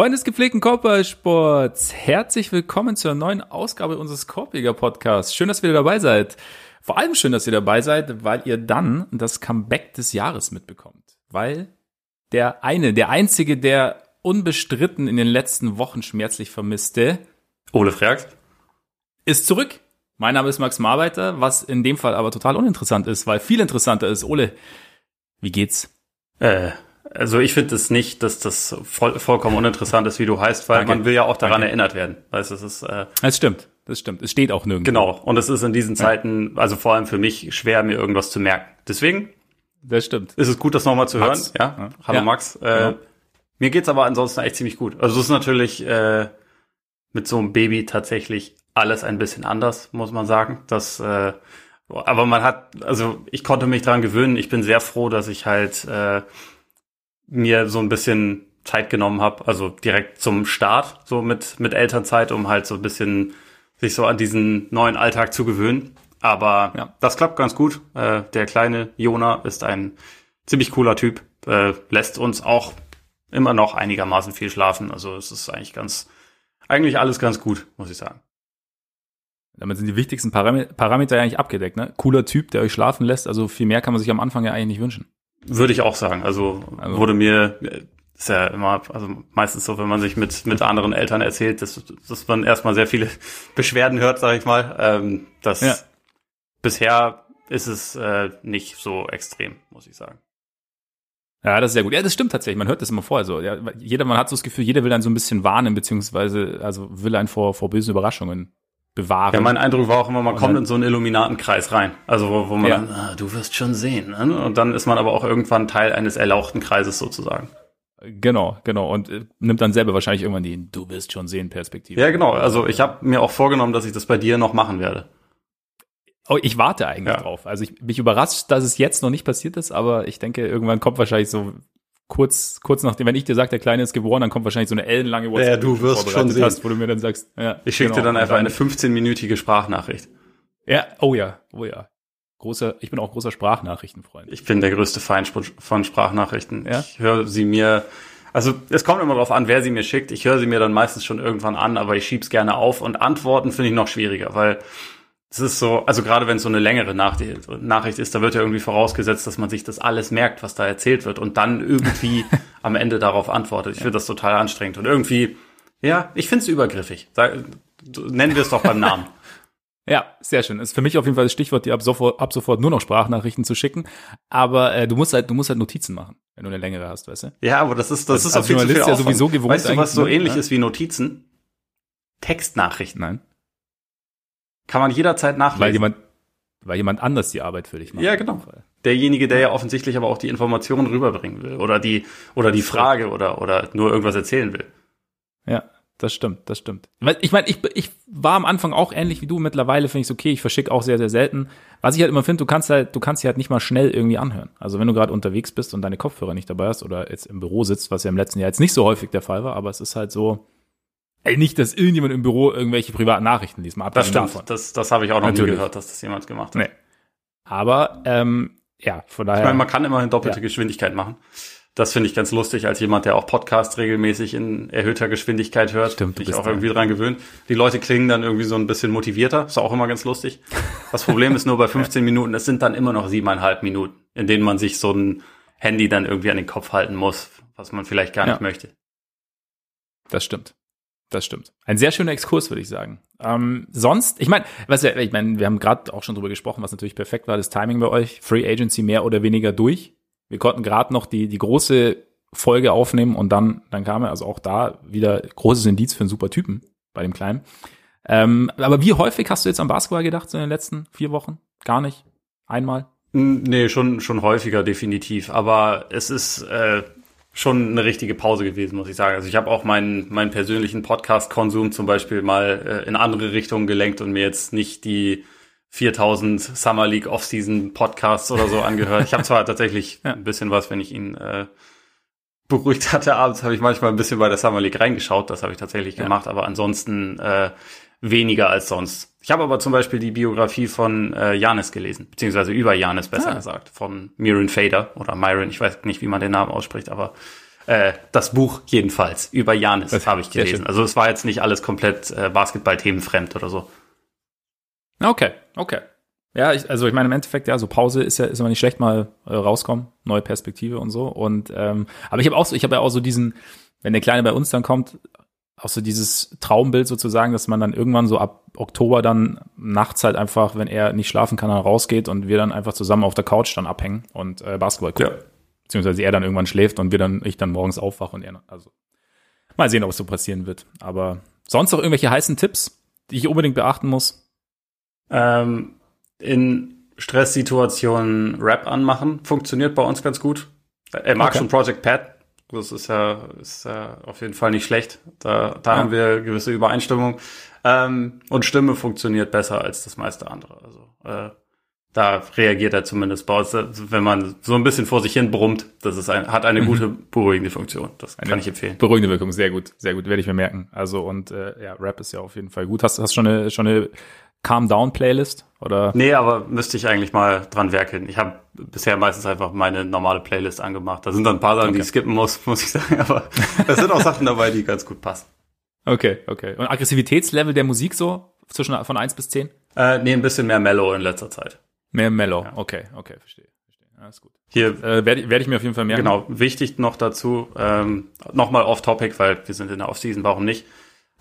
Freunde des gepflegten Körpersports, herzlich willkommen zur neuen Ausgabe unseres Korpiger Podcasts. Schön, dass ihr dabei seid. Vor allem schön, dass ihr dabei seid, weil ihr dann das Comeback des Jahres mitbekommt. Weil der eine, der einzige, der unbestritten in den letzten Wochen schmerzlich vermisste, Ole Freaks, ist zurück. Mein Name ist Max Marbeiter, was in dem Fall aber total uninteressant ist, weil viel interessanter ist. Ole, wie geht's? Äh, also ich finde es nicht, dass das voll, vollkommen uninteressant ist, wie du heißt, weil Danke. man will ja auch daran Danke. erinnert werden. Weißt, es ist. Äh, das stimmt, das stimmt. Es steht auch nirgendwo. Genau. Und es ist in diesen Zeiten, also vor allem für mich, schwer, mir irgendwas zu merken. Deswegen. Das stimmt. Ist es gut, das nochmal zu Max. hören. Ja. ja. Hallo ja. Max. Äh, genau. Mir geht's aber ansonsten echt ziemlich gut. Also es ist natürlich äh, mit so einem Baby tatsächlich alles ein bisschen anders, muss man sagen. Das, äh, aber man hat, also ich konnte mich daran gewöhnen. Ich bin sehr froh, dass ich halt äh, mir so ein bisschen Zeit genommen habe, also direkt zum Start, so mit, mit Elternzeit, um halt so ein bisschen sich so an diesen neuen Alltag zu gewöhnen. Aber ja. das klappt ganz gut. Äh, der kleine Jona ist ein ziemlich cooler Typ, äh, lässt uns auch immer noch einigermaßen viel schlafen. Also es ist eigentlich ganz, eigentlich alles ganz gut, muss ich sagen. Damit sind die wichtigsten Parameter, Parameter ja eigentlich abgedeckt. Ne? Cooler Typ, der euch schlafen lässt. Also viel mehr kann man sich am Anfang ja eigentlich nicht wünschen. Würde ich auch sagen. Also, also, wurde mir, ist ja immer, also meistens so, wenn man sich mit, mit anderen Eltern erzählt, dass, dass man erstmal sehr viele Beschwerden hört, sage ich mal. Ähm, das ja. bisher ist es äh, nicht so extrem, muss ich sagen. Ja, das ist sehr gut. Ja, das stimmt tatsächlich. Man hört das immer vorher so. Ja, jeder, man hat so das Gefühl, jeder will einen so ein bisschen warnen, beziehungsweise, also will einen vor, vor bösen Überraschungen bewahren. Ja, mein Eindruck war auch immer, man kommt in so einen Illuminatenkreis rein. Also wo, wo man ja. dann, ah, du wirst schon sehen. Ne? Und dann ist man aber auch irgendwann Teil eines erlauchten Kreises sozusagen. Genau, genau. Und äh, nimmt dann selber wahrscheinlich irgendwann die Du wirst schon sehen Perspektive. Ja, genau. Also ich habe mir auch vorgenommen, dass ich das bei dir noch machen werde. Oh, ich warte eigentlich ja. drauf. Also ich mich überrascht, dass es jetzt noch nicht passiert ist, aber ich denke, irgendwann kommt wahrscheinlich so kurz, kurz nachdem, wenn ich dir sage, der Kleine ist geboren, dann kommt wahrscheinlich so eine ellenlange WhatsApp, ja, du wirst schon sehen. Hast, wo du mir dann sagst, ja, ich schicke genau, dir dann einfach dann, eine 15-minütige Sprachnachricht. Ja, oh ja, oh ja. Großer, ich bin auch großer Sprachnachrichtenfreund. Ich bin der größte Feind von Sprachnachrichten. Ja? Ich höre sie mir, also es kommt immer darauf an, wer sie mir schickt. Ich höre sie mir dann meistens schon irgendwann an, aber ich schieb's gerne auf und Antworten finde ich noch schwieriger, weil es ist so, also gerade wenn es so eine längere Nachricht ist, da wird ja irgendwie vorausgesetzt, dass man sich das alles merkt, was da erzählt wird und dann irgendwie am Ende darauf antwortet. Ich finde das total anstrengend und irgendwie, ja, ich finde es übergriffig. Nennen wir es doch beim Namen. Ja, sehr schön. Ist für mich auf jeden Fall das Stichwort, dir ab sofort, ab sofort nur noch Sprachnachrichten zu schicken. Aber äh, du musst halt, du musst halt Notizen machen, wenn du eine längere hast, weißt du? Ja, aber das ist, das, das ist auf jeden Fall ja sowieso gewohnt. Weißt du, was so ne? ähnlich ja? ist wie Notizen? Textnachrichten. Nein. Kann man jederzeit nachlesen. Weil jemand, weil jemand anders die Arbeit für dich macht. Ja, genau. Derjenige, der ja offensichtlich aber auch die Informationen rüberbringen will oder die oder die Frage oder oder nur irgendwas erzählen will. Ja, das stimmt, das stimmt. Ich meine, ich, ich war am Anfang auch ähnlich wie du. Mittlerweile finde ich es okay. Ich verschicke auch sehr, sehr selten. Was ich halt immer finde, du kannst halt, du kannst sie halt nicht mal schnell irgendwie anhören. Also wenn du gerade unterwegs bist und deine Kopfhörer nicht dabei hast oder jetzt im Büro sitzt, was ja im letzten Jahr jetzt nicht so häufig der Fall war, aber es ist halt so, Ey, nicht, dass irgendjemand im Büro irgendwelche privaten Nachrichten liest. Mal das stimmt. Davon. Das, das habe ich auch noch Natürlich. nie gehört, dass das jemand gemacht hat. Nee. Aber ähm, ja, von daher. Ich meine, man kann immerhin doppelte ja. Geschwindigkeit machen. Das finde ich ganz lustig, als jemand, der auch Podcasts regelmäßig in erhöhter Geschwindigkeit hört. Stimmt, du bist auch irgendwie dran gewöhnt. Die Leute klingen dann irgendwie so ein bisschen motivierter. Ist auch immer ganz lustig. Das Problem ist nur bei 15 Minuten, es sind dann immer noch siebeneinhalb Minuten, in denen man sich so ein Handy dann irgendwie an den Kopf halten muss, was man vielleicht gar ja. nicht möchte. Das stimmt. Das stimmt. Ein sehr schöner Exkurs, würde ich sagen. Ähm, sonst, ich meine, was ich meine, wir haben gerade auch schon drüber gesprochen, was natürlich perfekt war, das Timing bei euch. Free Agency mehr oder weniger durch. Wir konnten gerade noch die, die große Folge aufnehmen und dann, dann kam er, also auch da wieder großes Indiz für einen super Typen bei dem Kleinen. Ähm, aber wie häufig hast du jetzt am Basketball gedacht in den letzten vier Wochen? Gar nicht? Einmal? Nee, schon, schon häufiger definitiv. Aber es ist, äh, schon eine richtige Pause gewesen, muss ich sagen. Also ich habe auch meinen, meinen persönlichen Podcast-Konsum zum Beispiel mal äh, in andere Richtungen gelenkt und mir jetzt nicht die 4000 Summer League Offseason Podcasts oder so angehört. Ich habe zwar tatsächlich ja. ein bisschen was, wenn ich ihn äh, beruhigt hatte abends, habe ich manchmal ein bisschen bei der Summer League reingeschaut. Das habe ich tatsächlich ja. gemacht, aber ansonsten äh, weniger als sonst. Ich habe aber zum Beispiel die Biografie von äh, Janis gelesen, beziehungsweise über Janis besser ah. gesagt, von Myron Fader oder Myron, ich weiß nicht, wie man den Namen ausspricht, aber Äh, das Buch jedenfalls über Janis habe ich gelesen. Also es war jetzt nicht alles komplett äh, Basketball-themenfremd oder so. Okay, okay. Ja, ich, also ich meine im Endeffekt ja, so Pause ist ja ist immer nicht schlecht mal äh, rauskommen, neue Perspektive und so. Und ähm, aber ich habe auch so, ich habe ja auch so diesen, wenn der Kleine bei uns dann kommt, auch so dieses Traumbild sozusagen, dass man dann irgendwann so ab Oktober dann nachts halt einfach, wenn er nicht schlafen kann, dann rausgeht und wir dann einfach zusammen auf der Couch dann abhängen und äh, Basketball gucken. Ja. Beziehungsweise er dann irgendwann schläft und wir dann, ich dann morgens aufwache und er, also mal sehen, ob es so passieren wird. Aber sonst noch irgendwelche heißen Tipps, die ich unbedingt beachten muss? Ähm, in Stresssituationen Rap anmachen, funktioniert bei uns ganz gut. Er mag okay. schon Project Pat, das ist ja, ist ja auf jeden Fall nicht schlecht. Da, da ja. haben wir gewisse Übereinstimmung. Ähm, und Stimme funktioniert besser als das meiste andere. Also äh, da reagiert er zumindest bei uns, wenn man so ein bisschen vor sich hin brummt. Das ist ein, hat eine mhm. gute beruhigende Funktion. Das eine kann ich empfehlen. Beruhigende Wirkung, sehr gut, sehr gut, werde ich mir merken. Also und äh, ja, Rap ist ja auf jeden Fall gut. Hast, hast schon eine schon eine Calm Down Playlist oder? Nee, aber müsste ich eigentlich mal dran werkeln. Ich habe bisher meistens einfach meine normale Playlist angemacht. Da sind dann ein paar Sachen, okay. die ich skippen muss, muss ich sagen, aber da sind auch Sachen dabei, die ganz gut passen. Okay, okay. Und Aggressivitätslevel der Musik so zwischen von eins bis zehn? Äh, nee, ein bisschen mehr Mellow in letzter Zeit. Mehr Mellow, ja. okay, okay, verstehe. verstehe. Alles gut. Hier äh, werde werd ich mir auf jeden Fall merken. Genau, wichtig noch dazu, ähm, nochmal off-topic, weil wir sind in der Off-Season, warum nicht?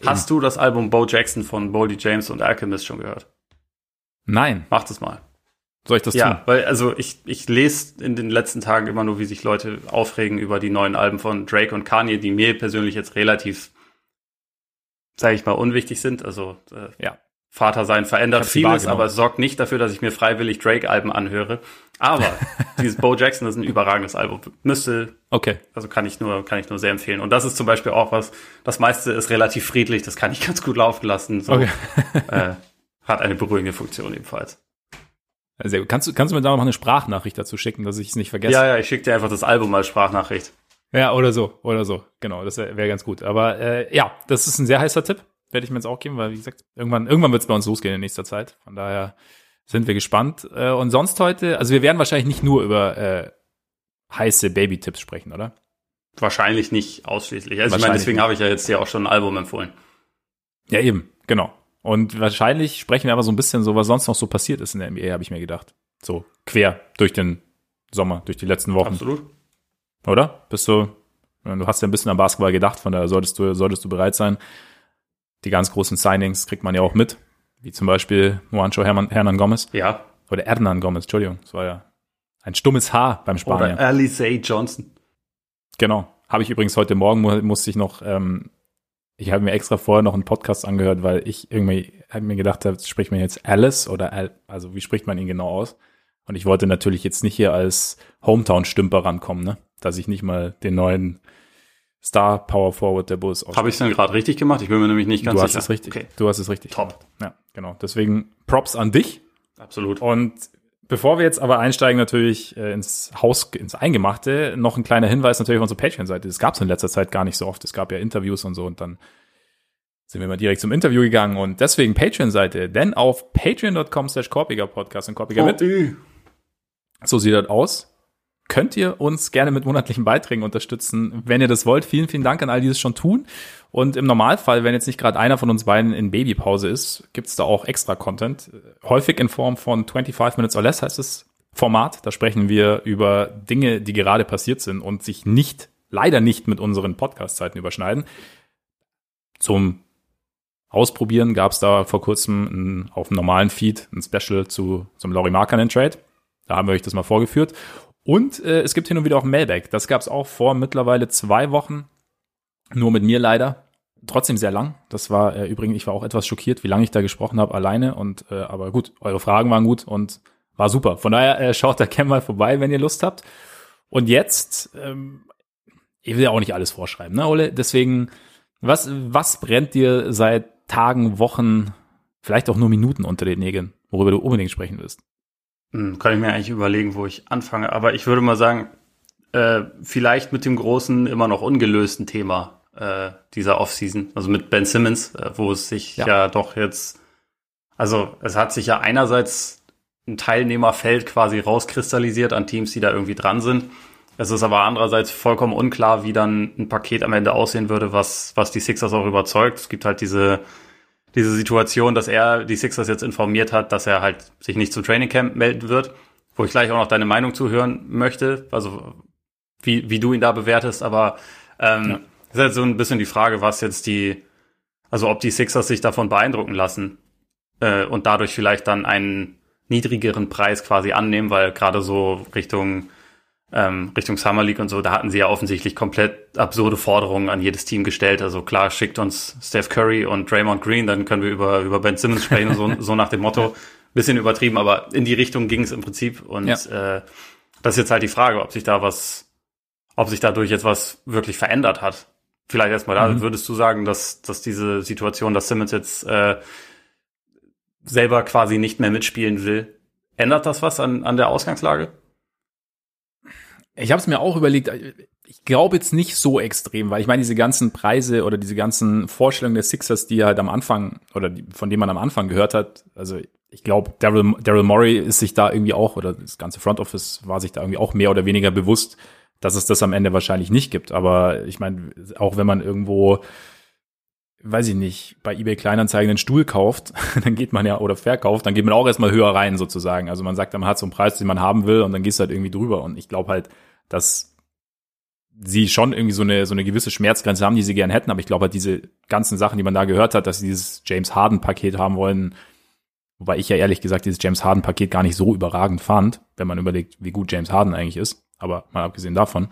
Hast du das Album Bo Jackson von Boldy James und Alchemist schon gehört? Nein. Mach das mal. Soll ich das ja, tun? Ja, weil also ich, ich lese in den letzten Tagen immer nur, wie sich Leute aufregen über die neuen Alben von Drake und Kanye, die mir persönlich jetzt relativ, sage ich mal, unwichtig sind. Also äh, ja. Vater sein verändert vieles, aber es sorgt nicht dafür, dass ich mir freiwillig Drake-Alben anhöre. Aber dieses Bo Jackson ist ein überragendes Album. Müsste, okay. also kann ich nur, kann ich nur sehr empfehlen. Und das ist zum Beispiel auch was, das meiste ist relativ friedlich, das kann ich ganz gut laufen lassen. So, okay. äh, hat eine beruhigende Funktion ebenfalls. Sehr gut. Kannst du, kannst du mir da noch eine Sprachnachricht dazu schicken, dass ich es nicht vergesse? Ja, ja, ich schicke dir einfach das Album als Sprachnachricht. Ja, oder so, oder so. Genau, das wäre ganz gut. Aber äh, ja, das ist ein sehr heißer Tipp werde ich mir jetzt auch geben, weil wie gesagt, irgendwann, irgendwann wird es bei uns losgehen in nächster Zeit. Von daher sind wir gespannt. Äh, und sonst heute, also wir werden wahrscheinlich nicht nur über äh, heiße Baby-Tipps sprechen, oder? Wahrscheinlich nicht ausschließlich. Also ich meine, deswegen habe ich ja jetzt hier auch schon ein Album empfohlen. Ja, eben, genau. Und wahrscheinlich sprechen wir aber so ein bisschen so, was sonst noch so passiert ist in der NBA, habe ich mir gedacht. So quer durch den Sommer, durch die letzten Wochen. Absolut. Oder? Bist du, du hast ja ein bisschen an Basketball gedacht, von daher solltest du, solltest du bereit sein die ganz großen Signings kriegt man ja auch mit, wie zum Beispiel Juancho Hernan, Hernan Gomez. Ja. Oder Hernan Gomez, Entschuldigung, das war ja ein stummes Haar beim Spanier. Oder Alice Johnson. Genau. Habe ich übrigens heute Morgen, musste ich noch, ähm, ich habe mir extra vorher noch einen Podcast angehört, weil ich irgendwie hab mir gedacht habe, spricht man jetzt Alice oder Al, also wie spricht man ihn genau aus? Und ich wollte natürlich jetzt nicht hier als Hometown-Stümper rankommen, ne? Dass ich nicht mal den neuen Star Power Forward der Bulls Habe ich es denn gerade richtig gemacht? Ich bin mir nämlich nicht ganz du sicher. Du hast es richtig. Okay. Du hast es richtig. Top. Gemacht. Ja, genau. Deswegen Props an dich. Absolut. Und bevor wir jetzt aber einsteigen natürlich äh, ins Haus, ins Eingemachte, noch ein kleiner Hinweis natürlich auf unsere Patreon-Seite. Das gab es in letzter Zeit gar nicht so oft. Es gab ja Interviews und so und dann sind wir mal direkt zum Interview gegangen und deswegen Patreon-Seite, denn auf patreon.com slash Korpiger Podcast und Korpiger mit. So sieht das aus könnt ihr uns gerne mit monatlichen Beiträgen unterstützen, wenn ihr das wollt. Vielen, vielen Dank an all die das schon tun. Und im Normalfall, wenn jetzt nicht gerade einer von uns beiden in Babypause ist, gibt's da auch extra Content. Häufig in Form von 25 Minutes or Less heißt das Format. Da sprechen wir über Dinge, die gerade passiert sind und sich nicht, leider nicht mit unseren Podcast-Zeiten überschneiden. Zum Ausprobieren gab's da vor kurzem ein, auf dem normalen Feed ein Special zu zum Laurie Markkanen Trade. Da haben wir euch das mal vorgeführt. Und äh, es gibt hin und wieder auch Mailback. Das gab es auch vor mittlerweile zwei Wochen. Nur mit mir leider. Trotzdem sehr lang. Das war äh, übrigens, ich war auch etwas schockiert, wie lange ich da gesprochen habe, alleine. Und äh, aber gut, eure Fragen waren gut und war super. Von daher äh, schaut da gerne mal vorbei, wenn ihr Lust habt. Und jetzt, ähm, ich will ja auch nicht alles vorschreiben, ne, Ole? Deswegen, was, was brennt dir seit Tagen, Wochen, vielleicht auch nur Minuten unter den Nägeln, worüber du unbedingt sprechen willst? Hm, kann ich mir eigentlich überlegen, wo ich anfange. Aber ich würde mal sagen, äh, vielleicht mit dem großen, immer noch ungelösten Thema äh, dieser Offseason, also mit Ben Simmons, äh, wo es sich ja. ja doch jetzt, also es hat sich ja einerseits ein Teilnehmerfeld quasi rauskristallisiert an Teams, die da irgendwie dran sind. Es ist aber andererseits vollkommen unklar, wie dann ein Paket am Ende aussehen würde, was, was die Sixers auch überzeugt. Es gibt halt diese, diese Situation, dass er die Sixers jetzt informiert hat, dass er halt sich nicht zum Training Camp melden wird, wo ich gleich auch noch deine Meinung zuhören möchte, also wie, wie du ihn da bewertest, aber ähm, ja. ist halt so ein bisschen die Frage, was jetzt die, also ob die Sixers sich davon beeindrucken lassen äh, und dadurch vielleicht dann einen niedrigeren Preis quasi annehmen, weil gerade so Richtung ähm, Richtung Summer League und so, da hatten sie ja offensichtlich komplett absurde Forderungen an jedes Team gestellt. Also klar, schickt uns Steph Curry und Draymond Green, dann können wir über, über Ben Simmons sprechen, so, so nach dem Motto. Bisschen übertrieben, aber in die Richtung ging es im Prinzip. Und ja. äh, das ist jetzt halt die Frage, ob sich da was, ob sich dadurch jetzt was wirklich verändert hat. Vielleicht erstmal da, mhm. würdest du sagen, dass, dass diese Situation, dass Simmons jetzt äh, selber quasi nicht mehr mitspielen will, ändert das was an, an der Ausgangslage? Ich habe es mir auch überlegt, ich glaube jetzt nicht so extrem, weil ich meine, diese ganzen Preise oder diese ganzen Vorstellungen der Sixers, die halt am Anfang oder die, von denen man am Anfang gehört hat, also ich glaube, Daryl, Daryl Morey ist sich da irgendwie auch, oder das ganze Front Office war sich da irgendwie auch mehr oder weniger bewusst, dass es das am Ende wahrscheinlich nicht gibt. Aber ich meine, auch wenn man irgendwo, weiß ich nicht, bei eBay Kleinanzeigen einen Stuhl kauft, dann geht man ja, oder verkauft, dann geht man auch erstmal höher rein sozusagen. Also man sagt, man hat so einen Preis, den man haben will und dann gehst du halt irgendwie drüber. Und ich glaube halt, dass sie schon irgendwie so eine, so eine gewisse Schmerzgrenze haben, die sie gern hätten. Aber ich glaube halt diese ganzen Sachen, die man da gehört hat, dass sie dieses James Harden Paket haben wollen, wobei ich ja ehrlich gesagt dieses James Harden Paket gar nicht so überragend fand, wenn man überlegt, wie gut James Harden eigentlich ist. Aber mal abgesehen davon.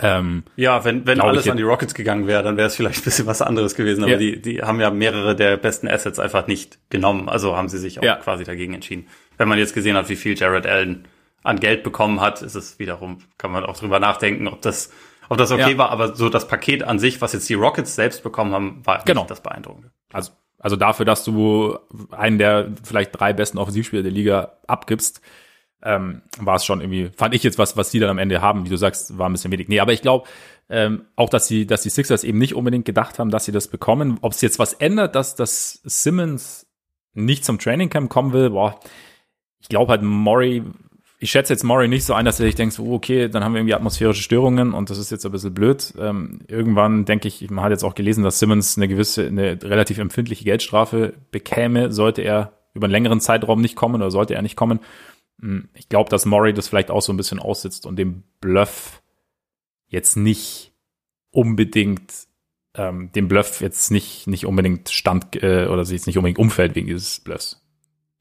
Ähm, ja, wenn, wenn alles an die Rockets gegangen wäre, dann wäre es vielleicht ein bisschen was anderes gewesen. Aber ja. die, die haben ja mehrere der besten Assets einfach nicht genommen. Also haben sie sich auch ja. quasi dagegen entschieden. Wenn man jetzt gesehen hat, wie viel Jared Allen an Geld bekommen hat, ist es wiederum, kann man auch drüber nachdenken, ob das, ob das okay ja. war. Aber so das Paket an sich, was jetzt die Rockets selbst bekommen haben, war genau. nicht das Beeindruckende. Also, also dafür, dass du einen der vielleicht drei besten Offensivspieler der Liga abgibst, ähm, war es schon irgendwie, fand ich jetzt was, was die dann am Ende haben, wie du sagst, war ein bisschen wenig. Nee, aber ich glaube, ähm, auch, dass sie, dass die Sixers eben nicht unbedingt gedacht haben, dass sie das bekommen. Ob es jetzt was ändert, dass, dass Simmons nicht zum Trainingcamp kommen will, boah, ich glaube halt, Murray ich schätze jetzt Murray nicht so ein, dass er sich denkt, oh, okay, dann haben wir irgendwie atmosphärische Störungen und das ist jetzt ein bisschen blöd. Ähm, irgendwann denke ich, man hat jetzt auch gelesen, dass Simmons eine gewisse, eine relativ empfindliche Geldstrafe bekäme, sollte er über einen längeren Zeitraum nicht kommen oder sollte er nicht kommen. Hm, ich glaube, dass Murray das vielleicht auch so ein bisschen aussitzt und dem Bluff jetzt nicht unbedingt ähm, dem Bluff jetzt nicht nicht unbedingt stand äh, oder sich jetzt nicht unbedingt umfällt wegen dieses Bluffs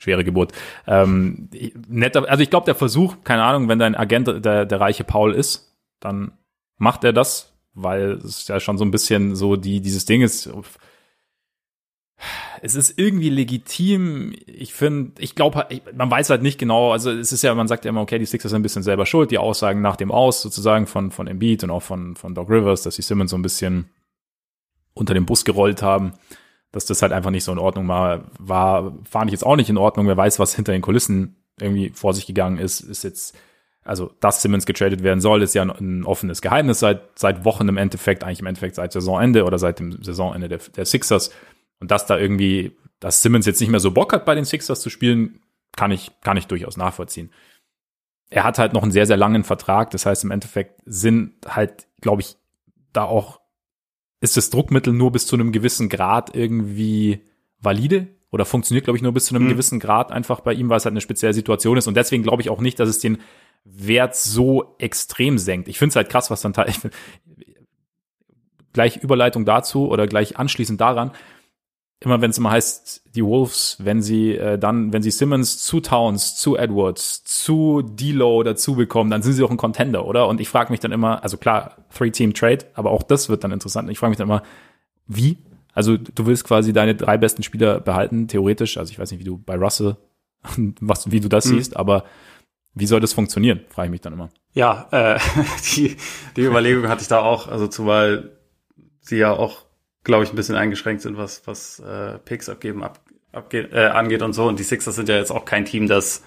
schwere Geburt. Ähm, netter, also ich glaube, der Versuch, keine Ahnung, wenn dein Agent der, der reiche Paul ist, dann macht er das, weil es ja schon so ein bisschen so die, dieses Ding ist, es ist irgendwie legitim. Ich finde, ich glaube, man weiß halt nicht genau. Also es ist ja, man sagt ja immer, okay, die Sixers sind ein bisschen selber schuld. Die Aussagen nach dem Aus sozusagen von von Embiid und auch von von Doc Rivers, dass die Simmons so ein bisschen unter den Bus gerollt haben dass das halt einfach nicht so in Ordnung war, war, fand ich jetzt auch nicht in Ordnung. Wer weiß, was hinter den Kulissen irgendwie vor sich gegangen ist, ist jetzt, also, dass Simmons getradet werden soll, ist ja ein, offenes Geheimnis seit, seit Wochen im Endeffekt, eigentlich im Endeffekt seit Saisonende oder seit dem Saisonende der, der Sixers. Und dass da irgendwie, dass Simmons jetzt nicht mehr so Bock hat, bei den Sixers zu spielen, kann ich, kann ich durchaus nachvollziehen. Er hat halt noch einen sehr, sehr langen Vertrag. Das heißt, im Endeffekt sind halt, glaube ich, da auch ist das Druckmittel nur bis zu einem gewissen Grad irgendwie valide oder funktioniert, glaube ich, nur bis zu einem mhm. gewissen Grad einfach bei ihm, weil es halt eine spezielle Situation ist. Und deswegen glaube ich auch nicht, dass es den Wert so extrem senkt. Ich finde es halt krass, was dann gleich Überleitung dazu oder gleich anschließend daran immer wenn es immer heißt, die Wolves, wenn sie äh, dann, wenn sie Simmons zu Towns, zu Edwards, zu D'Lo dazu bekommen, dann sind sie auch ein Contender, oder? Und ich frage mich dann immer, also klar, Three-Team-Trade, aber auch das wird dann interessant. Ich frage mich dann immer, wie? Also du willst quasi deine drei besten Spieler behalten, theoretisch. Also ich weiß nicht, wie du bei Russell, was, wie du das mhm. siehst, aber wie soll das funktionieren? Frage ich mich dann immer. Ja, äh, die, die Überlegung hatte ich da auch, also zumal sie ja auch glaube ich, ein bisschen eingeschränkt sind, was, was äh, Picks abgeben ab, abge äh, angeht und so. Und die Sixers sind ja jetzt auch kein Team, das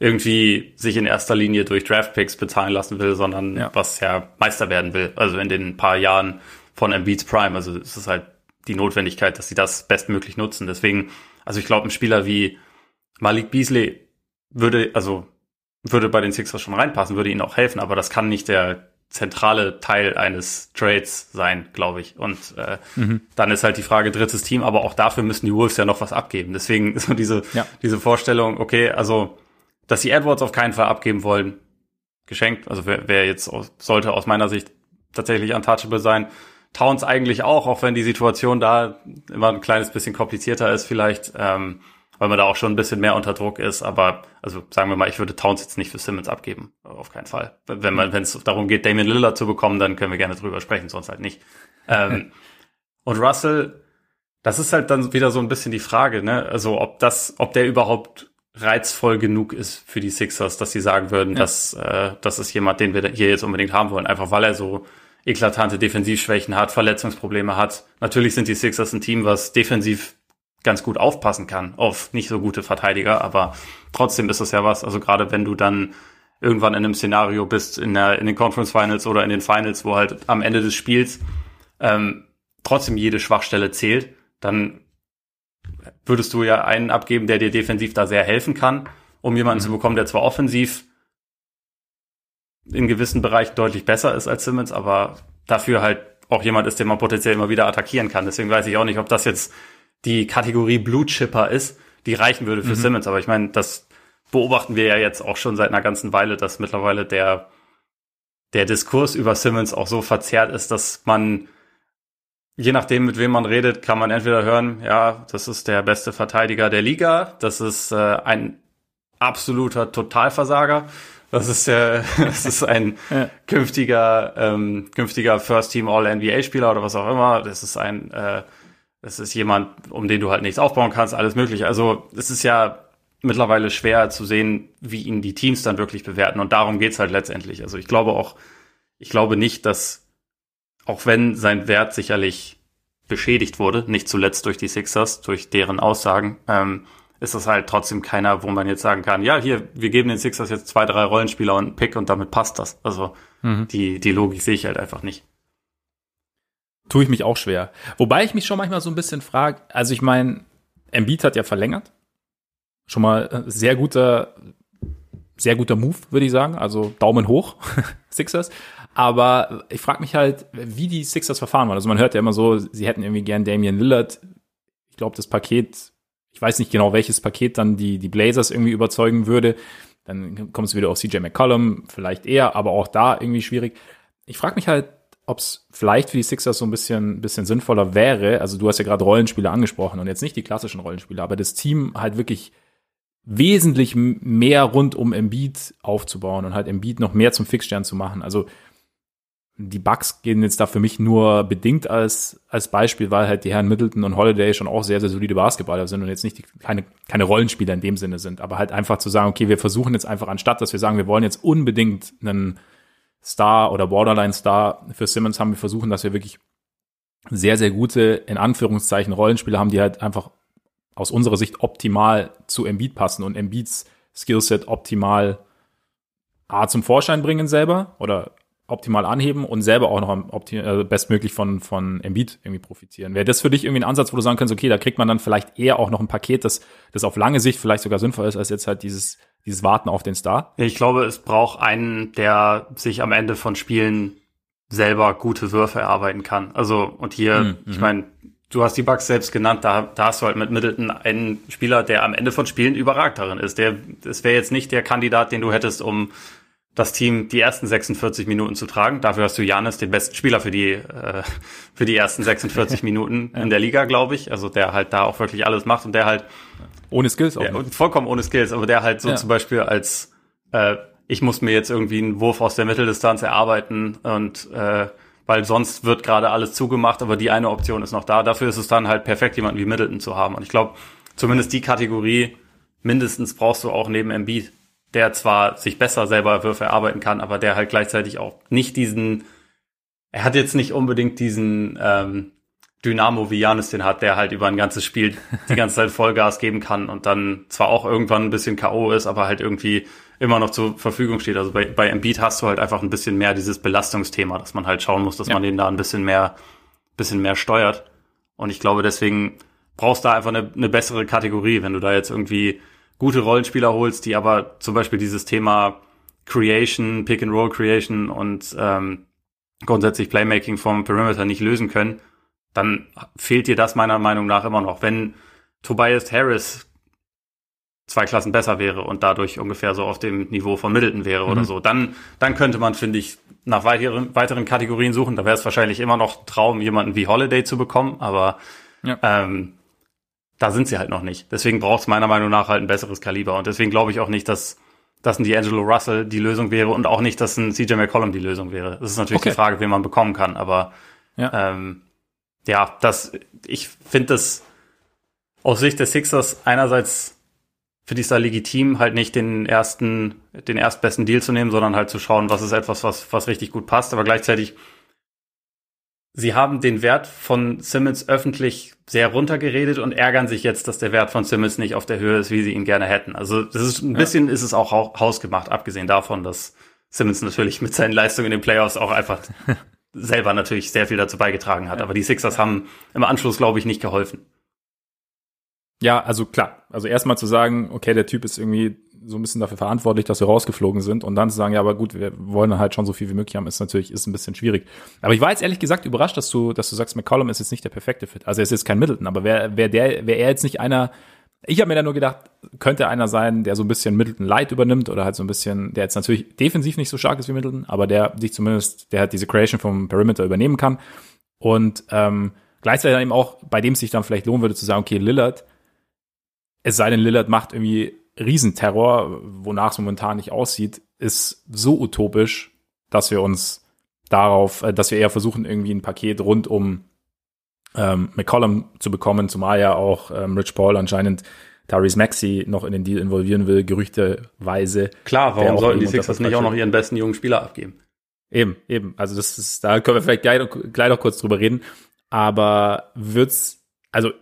irgendwie sich in erster Linie durch Draft-Picks bezahlen lassen will, sondern ja. was ja Meister werden will. Also in den paar Jahren von Embiid's Prime. Also es ist halt die Notwendigkeit, dass sie das bestmöglich nutzen. Deswegen, also ich glaube, ein Spieler wie Malik Beasley würde, also würde bei den Sixers schon reinpassen, würde ihnen auch helfen, aber das kann nicht der zentrale Teil eines Trades sein, glaube ich. Und äh, mhm. dann ist halt die Frage drittes Team, aber auch dafür müssen die Wolves ja noch was abgeben. Deswegen so diese, ja. diese Vorstellung, okay, also dass die Edwards auf keinen Fall abgeben wollen, geschenkt. Also wer, wer jetzt aus, sollte aus meiner Sicht tatsächlich untouchable sein. Towns eigentlich auch, auch wenn die Situation da immer ein kleines bisschen komplizierter ist vielleicht. Ähm, weil man da auch schon ein bisschen mehr unter Druck ist. Aber also sagen wir mal, ich würde Towns jetzt nicht für Simmons abgeben, auf keinen Fall. Wenn man, wenn es darum geht, Damian Lillard zu bekommen, dann können wir gerne drüber sprechen, sonst halt nicht. Ähm, und Russell, das ist halt dann wieder so ein bisschen die Frage, ne? Also ob das, ob der überhaupt reizvoll genug ist für die Sixers, dass sie sagen würden, ja. dass äh, das ist jemand, den wir hier jetzt unbedingt haben wollen, einfach weil er so eklatante Defensivschwächen hat, Verletzungsprobleme hat. Natürlich sind die Sixers ein Team, was defensiv ganz gut aufpassen kann auf nicht so gute Verteidiger, aber trotzdem ist das ja was, also gerade wenn du dann irgendwann in einem Szenario bist, in, der, in den Conference Finals oder in den Finals, wo halt am Ende des Spiels ähm, trotzdem jede Schwachstelle zählt, dann würdest du ja einen abgeben, der dir defensiv da sehr helfen kann, um jemanden mhm. zu bekommen, der zwar offensiv in gewissen Bereichen deutlich besser ist als Simmons, aber dafür halt auch jemand ist, den man potenziell immer wieder attackieren kann. Deswegen weiß ich auch nicht, ob das jetzt die Kategorie Blue Chipper ist, die reichen würde für mhm. Simmons. Aber ich meine, das beobachten wir ja jetzt auch schon seit einer ganzen Weile, dass mittlerweile der, der Diskurs über Simmons auch so verzerrt ist, dass man, je nachdem, mit wem man redet, kann man entweder hören, ja, das ist der beste Verteidiger der Liga, das ist äh, ein absoluter Totalversager. Das ist, äh, das ist ein ja. künftiger, ähm, künftiger First Team All NBA Spieler oder was auch immer. Das ist ein äh, es ist jemand, um den du halt nichts aufbauen kannst, alles mögliche. Also es ist ja mittlerweile schwer zu sehen, wie ihn die Teams dann wirklich bewerten. Und darum geht's halt letztendlich. Also ich glaube auch, ich glaube nicht, dass, auch wenn sein Wert sicherlich beschädigt wurde, nicht zuletzt durch die Sixers, durch deren Aussagen, ähm, ist das halt trotzdem keiner, wo man jetzt sagen kann, ja, hier, wir geben den Sixers jetzt zwei, drei Rollenspieler und einen Pick und damit passt das. Also mhm. die, die Logik sehe ich halt einfach nicht tue ich mich auch schwer. Wobei ich mich schon manchmal so ein bisschen frage, also ich meine, Embiid hat ja verlängert. Schon mal äh, sehr guter, sehr guter Move, würde ich sagen. Also Daumen hoch, Sixers. Aber ich frage mich halt, wie die Sixers verfahren wollen. Also man hört ja immer so, sie hätten irgendwie gern Damian Lillard. Ich glaube, das Paket, ich weiß nicht genau, welches Paket dann die, die Blazers irgendwie überzeugen würde. Dann kommt es wieder auf CJ McCollum, vielleicht eher, aber auch da irgendwie schwierig. Ich frage mich halt, ob es vielleicht für die Sixers so ein bisschen, bisschen sinnvoller wäre. Also du hast ja gerade Rollenspiele angesprochen und jetzt nicht die klassischen Rollenspiele, aber das Team halt wirklich wesentlich mehr rund um Embiid aufzubauen und halt Embiid noch mehr zum Fixstern zu machen. Also die Bugs gehen jetzt da für mich nur bedingt als, als Beispiel, weil halt die Herren Middleton und Holiday schon auch sehr, sehr solide Basketballer sind und jetzt nicht die, keine, keine Rollenspieler in dem Sinne sind. Aber halt einfach zu sagen, okay, wir versuchen jetzt einfach anstatt, dass wir sagen, wir wollen jetzt unbedingt einen Star oder Borderline-Star für Simmons haben wir versuchen, dass wir wirklich sehr, sehr gute, in Anführungszeichen, Rollenspieler haben, die halt einfach aus unserer Sicht optimal zu Embiid passen und Embiids Skillset optimal A zum Vorschein bringen selber oder optimal anheben und selber auch noch äh, bestmöglich von, von Embiid irgendwie profitieren. Wäre das für dich irgendwie ein Ansatz, wo du sagen kannst, okay, da kriegt man dann vielleicht eher auch noch ein Paket, das, das auf lange Sicht vielleicht sogar sinnvoll ist, als jetzt halt dieses dieses Warten auf den Star? Ich glaube, es braucht einen, der sich am Ende von Spielen selber gute Würfe erarbeiten kann. Also, und hier, mhm. ich meine, du hast die Bugs selbst genannt, da, da hast du halt mit Middleton einen Spieler, der am Ende von Spielen überragt darin ist. Der, es wäre jetzt nicht der Kandidat, den du hättest, um das Team die ersten 46 Minuten zu tragen. Dafür hast du Janis, den besten Spieler für die äh, für die ersten 46 Minuten in der Liga, glaube ich. Also der halt da auch wirklich alles macht und der halt ohne Skills auch. Ja, vollkommen ohne Skills, aber der halt so ja. zum Beispiel als äh, ich muss mir jetzt irgendwie einen Wurf aus der Mitteldistanz erarbeiten und äh, weil sonst wird gerade alles zugemacht, aber die eine Option ist noch da. Dafür ist es dann halt perfekt, jemanden wie Middleton zu haben. Und ich glaube, zumindest die Kategorie mindestens brauchst du auch neben Embiid, der zwar sich besser selber Würfe erarbeiten kann, aber der halt gleichzeitig auch nicht diesen, er hat jetzt nicht unbedingt diesen ähm, Dynamo wie Janis den hat, der halt über ein ganzes Spiel die ganze Zeit Vollgas geben kann und dann zwar auch irgendwann ein bisschen K.O. ist, aber halt irgendwie immer noch zur Verfügung steht. Also bei, bei Embiid hast du halt einfach ein bisschen mehr dieses Belastungsthema, dass man halt schauen muss, dass ja. man den da ein bisschen mehr, bisschen mehr steuert. Und ich glaube, deswegen brauchst du da einfach eine, eine bessere Kategorie. Wenn du da jetzt irgendwie gute Rollenspieler holst, die aber zum Beispiel dieses Thema Creation, Pick and Roll Creation und ähm, grundsätzlich Playmaking vom Perimeter nicht lösen können, dann fehlt dir das meiner Meinung nach immer noch. Wenn Tobias Harris zwei Klassen besser wäre und dadurch ungefähr so auf dem Niveau von Middleton wäre mhm. oder so, dann, dann könnte man, finde ich, nach weiteren, weiteren Kategorien suchen. Da wäre es wahrscheinlich immer noch Traum, jemanden wie Holiday zu bekommen, aber ja. ähm, da sind sie halt noch nicht. Deswegen braucht es meiner Meinung nach halt ein besseres Kaliber. Und deswegen glaube ich auch nicht, dass, dass ein D'Angelo Russell die Lösung wäre und auch nicht, dass ein CJ McCollum die Lösung wäre. Das ist natürlich okay. die Frage, wen man bekommen kann. Aber ja, ähm, ja das, ich finde das aus Sicht des Sixers einerseits finde ich es da legitim, halt nicht den ersten, den erstbesten Deal zu nehmen, sondern halt zu schauen, was ist etwas, was, was richtig gut passt. Aber gleichzeitig Sie haben den Wert von Simmons öffentlich sehr runtergeredet und ärgern sich jetzt, dass der Wert von Simmons nicht auf der Höhe ist, wie sie ihn gerne hätten. Also das ist ein ja. bisschen ist es auch hausgemacht, abgesehen davon, dass Simmons natürlich mit seinen Leistungen in den Playoffs auch einfach selber natürlich sehr viel dazu beigetragen hat. Ja. Aber die Sixers haben im Anschluss, glaube ich, nicht geholfen. Ja, also klar. Also erstmal zu sagen, okay, der Typ ist irgendwie so ein bisschen dafür verantwortlich, dass wir rausgeflogen sind und dann zu sagen, ja, aber gut, wir wollen halt schon so viel wie möglich haben, ist natürlich ist ein bisschen schwierig. Aber ich war jetzt ehrlich gesagt überrascht, dass du, dass du sagst, McCollum ist jetzt nicht der perfekte Fit. Also er ist jetzt kein Middleton, aber wäre wär der, wäre er jetzt nicht einer, ich habe mir da nur gedacht, könnte einer sein, der so ein bisschen Middleton Light übernimmt oder halt so ein bisschen, der jetzt natürlich defensiv nicht so stark ist wie Middleton, aber der sich zumindest, der halt diese Creation vom Perimeter übernehmen kann und ähm, gleichzeitig dann eben auch, bei dem es sich dann vielleicht lohnen würde zu sagen, okay, Lillard, es sei denn, Lillard macht irgendwie Riesenterror, wonach es momentan nicht aussieht, ist so utopisch, dass wir uns darauf, äh, dass wir eher versuchen, irgendwie ein Paket rund um ähm, McCollum zu bekommen, zumal ja auch ähm, Rich Paul anscheinend Tyrese Maxey noch in den Deal involvieren will, gerüchteweise. Klar, warum sollten die Sixers nicht auch noch ihren besten jungen Spieler abgeben? Eben, eben. Also das ist, da können wir vielleicht gleich, gleich noch kurz drüber reden. Aber wird's, also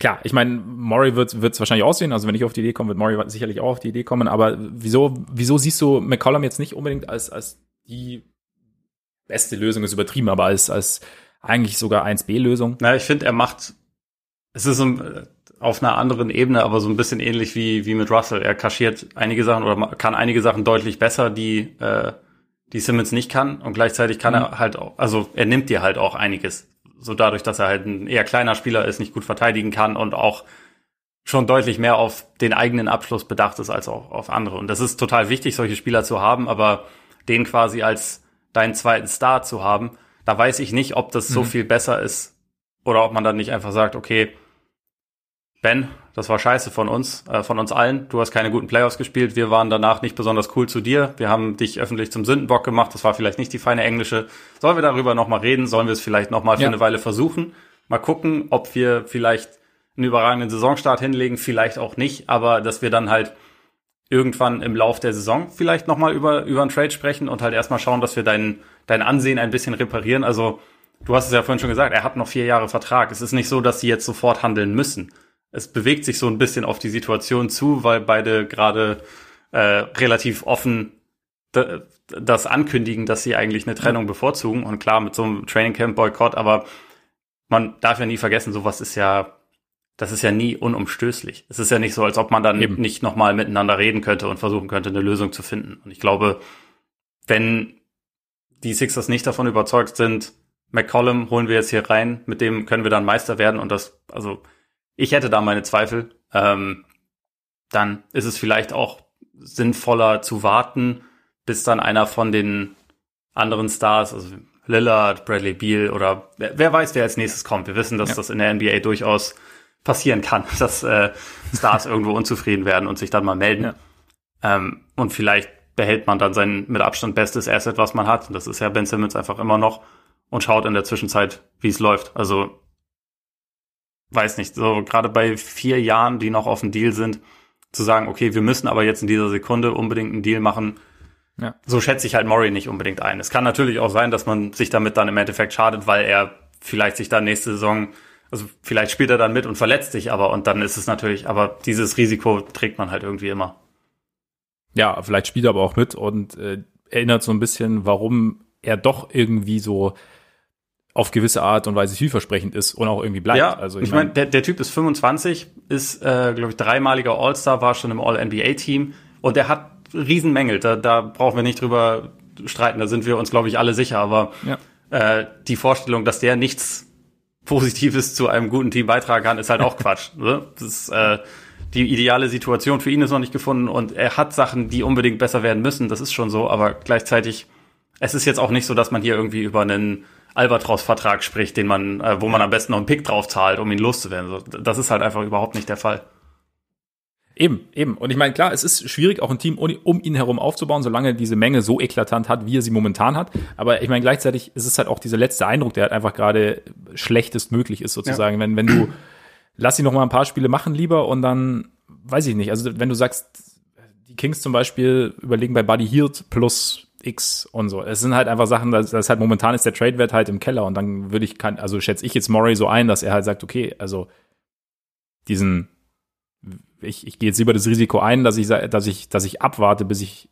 klar, ich meine, Murray wird es wahrscheinlich aussehen. Also wenn ich auf die Idee komme, wird Murray sicherlich auch auf die Idee kommen. Aber wieso, wieso siehst du McCollum jetzt nicht unbedingt als, als die beste Lösung, ist übertrieben, aber als, als eigentlich sogar 1B-Lösung? Na, ich finde, er macht, es ist so, auf einer anderen Ebene, aber so ein bisschen ähnlich wie, wie mit Russell. Er kaschiert einige Sachen oder kann einige Sachen deutlich besser, die, äh, die Simmons nicht kann. Und gleichzeitig kann mhm. er halt auch, also er nimmt dir halt auch einiges so dadurch, dass er halt ein eher kleiner Spieler ist, nicht gut verteidigen kann und auch schon deutlich mehr auf den eigenen Abschluss bedacht ist als auch auf andere. Und das ist total wichtig, solche Spieler zu haben, aber den quasi als deinen zweiten Star zu haben, da weiß ich nicht, ob das so mhm. viel besser ist oder ob man dann nicht einfach sagt, okay, Ben, das war scheiße von uns, äh, von uns allen. Du hast keine guten Playoffs gespielt. Wir waren danach nicht besonders cool zu dir. Wir haben dich öffentlich zum Sündenbock gemacht. Das war vielleicht nicht die feine englische. Sollen wir darüber nochmal reden? Sollen wir es vielleicht nochmal für ja. eine Weile versuchen? Mal gucken, ob wir vielleicht einen überragenden Saisonstart hinlegen, vielleicht auch nicht, aber dass wir dann halt irgendwann im Lauf der Saison vielleicht nochmal über, über einen Trade sprechen und halt erstmal schauen, dass wir dein, dein Ansehen ein bisschen reparieren. Also, du hast es ja vorhin schon gesagt, er hat noch vier Jahre Vertrag. Es ist nicht so, dass sie jetzt sofort handeln müssen es bewegt sich so ein bisschen auf die Situation zu, weil beide gerade äh, relativ offen das ankündigen, dass sie eigentlich eine Trennung bevorzugen. Und klar, mit so einem Training Camp Boykott, aber man darf ja nie vergessen, sowas ist ja, das ist ja nie unumstößlich. Es ist ja nicht so, als ob man dann Eben. nicht nochmal miteinander reden könnte und versuchen könnte, eine Lösung zu finden. Und ich glaube, wenn die Sixers nicht davon überzeugt sind, McCollum holen wir jetzt hier rein, mit dem können wir dann Meister werden und das, also ich hätte da meine Zweifel. Ähm, dann ist es vielleicht auch sinnvoller zu warten, bis dann einer von den anderen Stars, also Lillard, Bradley Beal oder wer, wer weiß, wer als nächstes kommt. Wir wissen, dass ja. das in der NBA durchaus passieren kann, dass äh, Stars irgendwo unzufrieden werden und sich dann mal melden. Ja. Ähm, und vielleicht behält man dann sein mit Abstand bestes Asset, was man hat. Und das ist ja Ben Simmons einfach immer noch und schaut in der Zwischenzeit, wie es läuft. Also weiß nicht, so gerade bei vier Jahren, die noch auf dem Deal sind, zu sagen, okay, wir müssen aber jetzt in dieser Sekunde unbedingt einen Deal machen. Ja. So schätze ich halt Murray nicht unbedingt ein. Es kann natürlich auch sein, dass man sich damit dann im Endeffekt schadet, weil er vielleicht sich dann nächste Saison, also vielleicht spielt er dann mit und verletzt sich aber und dann ist es natürlich, aber dieses Risiko trägt man halt irgendwie immer. Ja, vielleicht spielt er aber auch mit und äh, erinnert so ein bisschen, warum er doch irgendwie so auf gewisse Art und Weise vielversprechend ist und auch irgendwie bleibt. Ja, also ich, ich meine, mein, der, der Typ ist 25, ist, äh, glaube ich, dreimaliger All-Star, war schon im All-NBA-Team und der hat Riesenmängel. Da, da brauchen wir nicht drüber streiten, da sind wir uns, glaube ich, alle sicher. Aber ja. äh, die Vorstellung, dass der nichts Positives zu einem guten Team beitragen kann, ist halt auch Quatsch. Ne? Das ist, äh, die ideale Situation für ihn ist noch nicht gefunden und er hat Sachen, die unbedingt besser werden müssen. Das ist schon so, aber gleichzeitig, es ist jetzt auch nicht so, dass man hier irgendwie über einen Albatros-Vertrag spricht, den man, äh, wo man am besten noch einen Pick drauf zahlt, um ihn loszuwerden. Das ist halt einfach überhaupt nicht der Fall. Eben, eben. Und ich meine, klar, es ist schwierig, auch ein Team um ihn herum aufzubauen, solange diese Menge so eklatant hat, wie er sie momentan hat. Aber ich meine, gleichzeitig ist es halt auch dieser letzte Eindruck, der halt einfach gerade schlechtest möglich ist, sozusagen. Ja. Wenn, wenn du, lass sie noch mal ein paar Spiele machen lieber und dann, weiß ich nicht. Also, wenn du sagst, die Kings zum Beispiel überlegen bei Buddy Hield plus X und so. Es sind halt einfach Sachen, das, das halt momentan ist der Trade-Wert halt im Keller und dann würde ich, kann, also schätze ich jetzt Murray so ein, dass er halt sagt, okay, also diesen, ich, ich gehe jetzt lieber das Risiko ein, dass ich, dass ich, dass ich abwarte, bis ich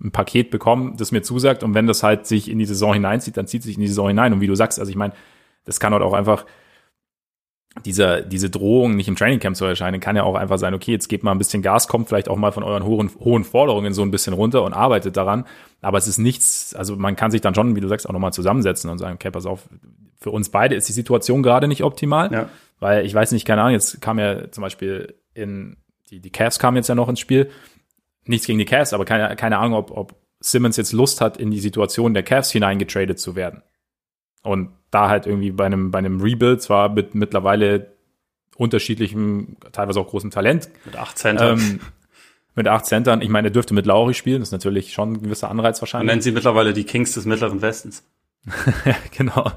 ein Paket bekomme, das mir zusagt und wenn das halt sich in die Saison hineinzieht, dann zieht sich in die Saison hinein und wie du sagst, also ich meine, das kann halt auch einfach dieser, diese Drohung nicht im Trainingcamp zu erscheinen, kann ja auch einfach sein, okay, jetzt gebt mal ein bisschen Gas, kommt vielleicht auch mal von euren hohen, hohen Forderungen so ein bisschen runter und arbeitet daran. Aber es ist nichts, also man kann sich dann schon, wie du sagst, auch nochmal zusammensetzen und sagen, okay, pass auf, für uns beide ist die Situation gerade nicht optimal. Ja. Weil ich weiß nicht, keine Ahnung, jetzt kam ja zum Beispiel in, die, die Cavs kamen jetzt ja noch ins Spiel. Nichts gegen die Cavs, aber keine, keine Ahnung, ob, ob Simmons jetzt Lust hat, in die Situation der Cavs hineingetradet zu werden. Und da halt irgendwie bei einem, bei einem Rebuild, zwar mit mittlerweile unterschiedlichem, teilweise auch großem Talent. Mit acht Centern. Ähm, mit acht Centern. Ich meine, er dürfte mit Lauri spielen, das ist natürlich schon ein gewisser Anreiz wahrscheinlich. Man nennt sie mittlerweile die Kings des Mittleren Westens. genau.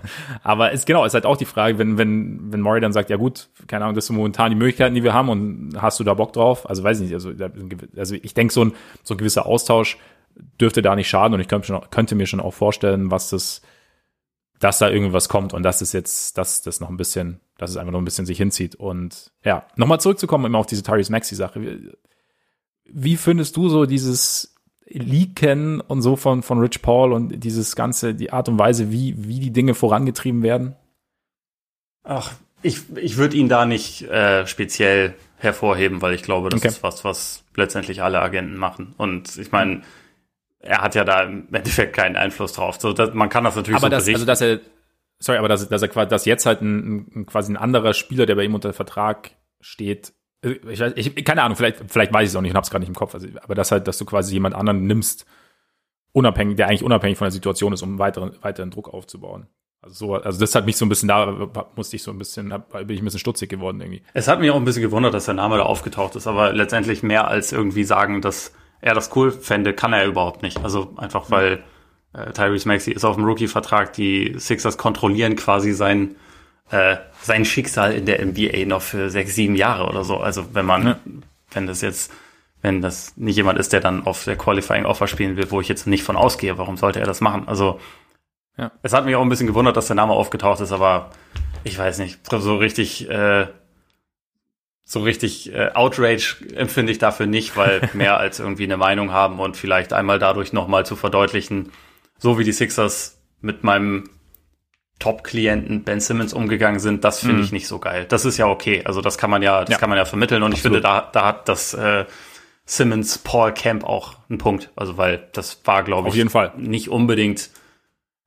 Aber es genau, ist halt auch die Frage, wenn wenn wenn Murray dann sagt, ja gut, keine Ahnung, das sind momentan die Möglichkeiten, die wir haben und hast du da Bock drauf? Also weiß ich nicht, also also ich denke so ein so ein gewisser Austausch dürfte da nicht schaden und ich könnte, schon, könnte mir schon auch vorstellen, was das dass da irgendwas kommt und dass es jetzt, dass das noch ein bisschen, dass es einfach noch ein bisschen sich hinzieht. Und ja, nochmal zurückzukommen immer auf diese Tyrese Maxi-Sache. Wie, wie findest du so dieses Leaken und so von, von Rich Paul und dieses ganze, die Art und Weise, wie, wie die Dinge vorangetrieben werden? Ach, ich, ich würde ihn da nicht äh, speziell hervorheben, weil ich glaube, das okay. ist was, was letztendlich alle Agenten machen. Und ich meine, er hat ja da im Endeffekt keinen Einfluss drauf. So, dass, man kann das natürlich aber so das, berichten. Also, dass er, sorry, aber dass, dass er dass jetzt halt ein, ein, quasi ein anderer Spieler, der bei ihm unter Vertrag steht, äh, ich weiß, ich, keine Ahnung, vielleicht, vielleicht weiß ich es auch nicht und hab's gerade nicht im Kopf, also, aber das halt, dass du quasi jemand anderen nimmst, unabhängig, der eigentlich unabhängig von der Situation ist, um weiteren, weiteren Druck aufzubauen. Also so, also das hat mich so ein bisschen, da musste ich so ein bisschen, bin ich ein bisschen stutzig geworden irgendwie. Es hat mich auch ein bisschen gewundert, dass der Name da aufgetaucht ist, aber letztendlich mehr als irgendwie sagen, dass er das cool fände, kann er überhaupt nicht. Also einfach weil äh, Tyrese Maxey ist auf dem Rookie-Vertrag, die Sixers kontrollieren quasi sein, äh, sein Schicksal in der NBA noch für sechs, sieben Jahre oder so. Also wenn man, ja. wenn das jetzt, wenn das nicht jemand ist, der dann auf der Qualifying Offer spielen will, wo ich jetzt nicht von ausgehe, warum sollte er das machen? Also ja. es hat mich auch ein bisschen gewundert, dass der Name aufgetaucht ist, aber ich weiß nicht, so richtig äh, so richtig äh, Outrage empfinde ich dafür nicht, weil mehr als irgendwie eine Meinung haben und vielleicht einmal dadurch nochmal zu verdeutlichen, so wie die Sixers mit meinem Top-Klienten Ben Simmons umgegangen sind, das finde mhm. ich nicht so geil. Das ist ja okay. Also das kann man ja, das ja. kann man ja vermitteln und Absolut. ich finde, da, da hat das äh, Simmons Paul Camp auch einen Punkt. Also weil das war, glaube ich, Auf jeden Fall. nicht unbedingt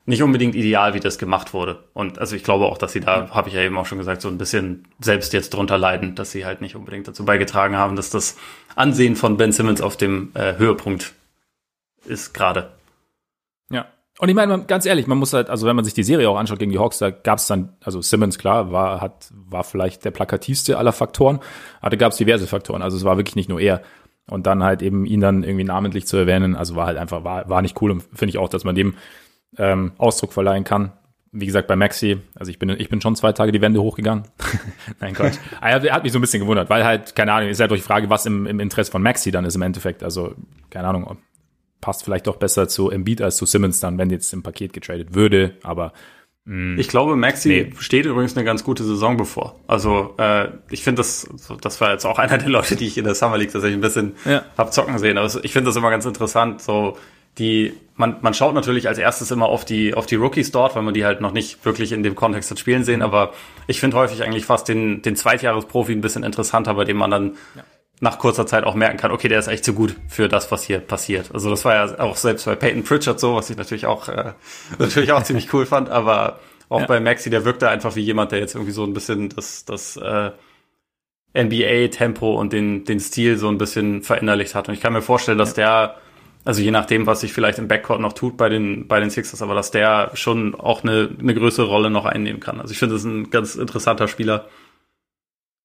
nicht unbedingt ideal, wie das gemacht wurde. Und also ich glaube auch, dass sie da, habe ich ja eben auch schon gesagt, so ein bisschen selbst jetzt drunter leiden, dass sie halt nicht unbedingt dazu beigetragen haben, dass das Ansehen von Ben Simmons auf dem äh, Höhepunkt ist gerade. Ja. Und ich meine, ganz ehrlich, man muss halt, also wenn man sich die Serie auch anschaut gegen die Hawks, da gab es dann, also Simmons, klar, war, hat, war vielleicht der plakativste aller Faktoren, aber da gab es diverse Faktoren. Also es war wirklich nicht nur er. Und dann halt eben ihn dann irgendwie namentlich zu erwähnen, also war halt einfach, war, war nicht cool und finde ich auch, dass man dem ähm, Ausdruck verleihen kann. Wie gesagt, bei Maxi, also ich bin, ich bin schon zwei Tage die Wände hochgegangen. Nein, Quatsch. er, er hat mich so ein bisschen gewundert, weil halt, keine Ahnung, ist halt doch die Frage, was im, im Interesse von Maxi dann ist im Endeffekt. Also, keine Ahnung, passt vielleicht doch besser zu Embiid als zu Simmons dann, wenn jetzt im Paket getradet würde, aber mm, ich glaube, Maxi nee. steht übrigens eine ganz gute Saison bevor. Also äh, ich finde das, das war jetzt auch einer der Leute, die ich in der Summer League tatsächlich ein bisschen ja. hab zocken sehen. Also ich finde das immer ganz interessant, so die, man, man schaut natürlich als erstes immer auf die, auf die Rookies dort, weil man die halt noch nicht wirklich in dem Kontext hat spielen sehen, aber ich finde häufig eigentlich fast den, den Zweitjahresprofi ein bisschen interessanter, bei dem man dann ja. nach kurzer Zeit auch merken kann, okay, der ist echt zu gut für das, was hier passiert. Also das war ja auch selbst bei Peyton Pritchard so, was ich natürlich auch, äh, natürlich auch ziemlich cool fand, aber auch ja. bei Maxi, der wirkte einfach wie jemand, der jetzt irgendwie so ein bisschen das, das, äh, NBA-Tempo und den, den Stil so ein bisschen verinnerlicht hat. Und ich kann mir vorstellen, dass ja. der also je nachdem, was sich vielleicht im Backcourt noch tut bei den, bei den Sixers, aber dass der schon auch eine, eine größere Rolle noch einnehmen kann. Also ich finde, das ist ein ganz interessanter Spieler.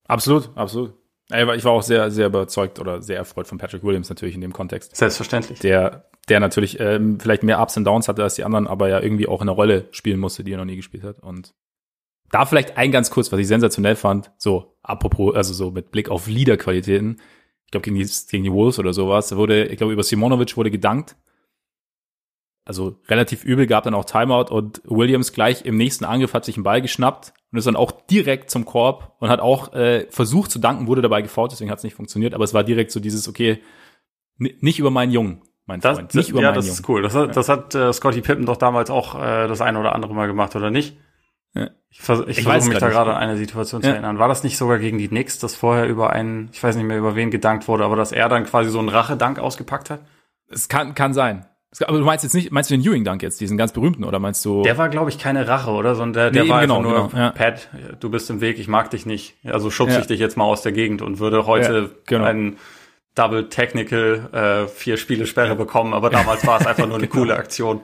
Absolut, absolut. Ich war auch sehr, sehr überzeugt oder sehr erfreut von Patrick Williams natürlich in dem Kontext. Selbstverständlich. Der, der natürlich ähm, vielleicht mehr Ups und Downs hatte als die anderen, aber ja irgendwie auch eine Rolle spielen musste, die er noch nie gespielt hat. Und da vielleicht ein ganz kurz, was ich sensationell fand, so apropos, also so mit Blick auf Leaderqualitäten ich glaube gegen die, gegen die Wolves oder sowas, da wurde, ich glaube über Simonovic wurde gedankt. Also relativ übel, gab dann auch Timeout und Williams gleich im nächsten Angriff hat sich einen Ball geschnappt und ist dann auch direkt zum Korb und hat auch äh, versucht zu danken, wurde dabei gefault, deswegen hat es nicht funktioniert, aber es war direkt so dieses, okay, nicht über meinen Jungen, mein das, Freund, nicht über ja, meinen das Jungen. ist cool. Das hat, das hat äh, Scotty Pippen doch damals auch äh, das eine oder andere Mal gemacht, oder nicht? Ja. Ich, vers ich, ich versuche mich da gerade an eine Situation zu ja. erinnern. War das nicht sogar gegen die Knicks, dass vorher über einen, ich weiß nicht mehr über wen gedankt wurde, aber dass er dann quasi so einen Rachedank ausgepackt hat? Es kann, kann sein. Aber du meinst jetzt nicht, meinst du den Ewing-Dank jetzt, diesen ganz berühmten, oder meinst du? Der war, glaube ich, keine Rache, oder? Sondern der, der nee, war genau, einfach nur, genau, ja. Pat, du bist im Weg, ich mag dich nicht. Also schubse ja. ich dich jetzt mal aus der Gegend und würde heute ja, genau. einen Double Technical äh, vier Spiele Sperre bekommen, aber damals war es einfach nur eine genau. coole Aktion.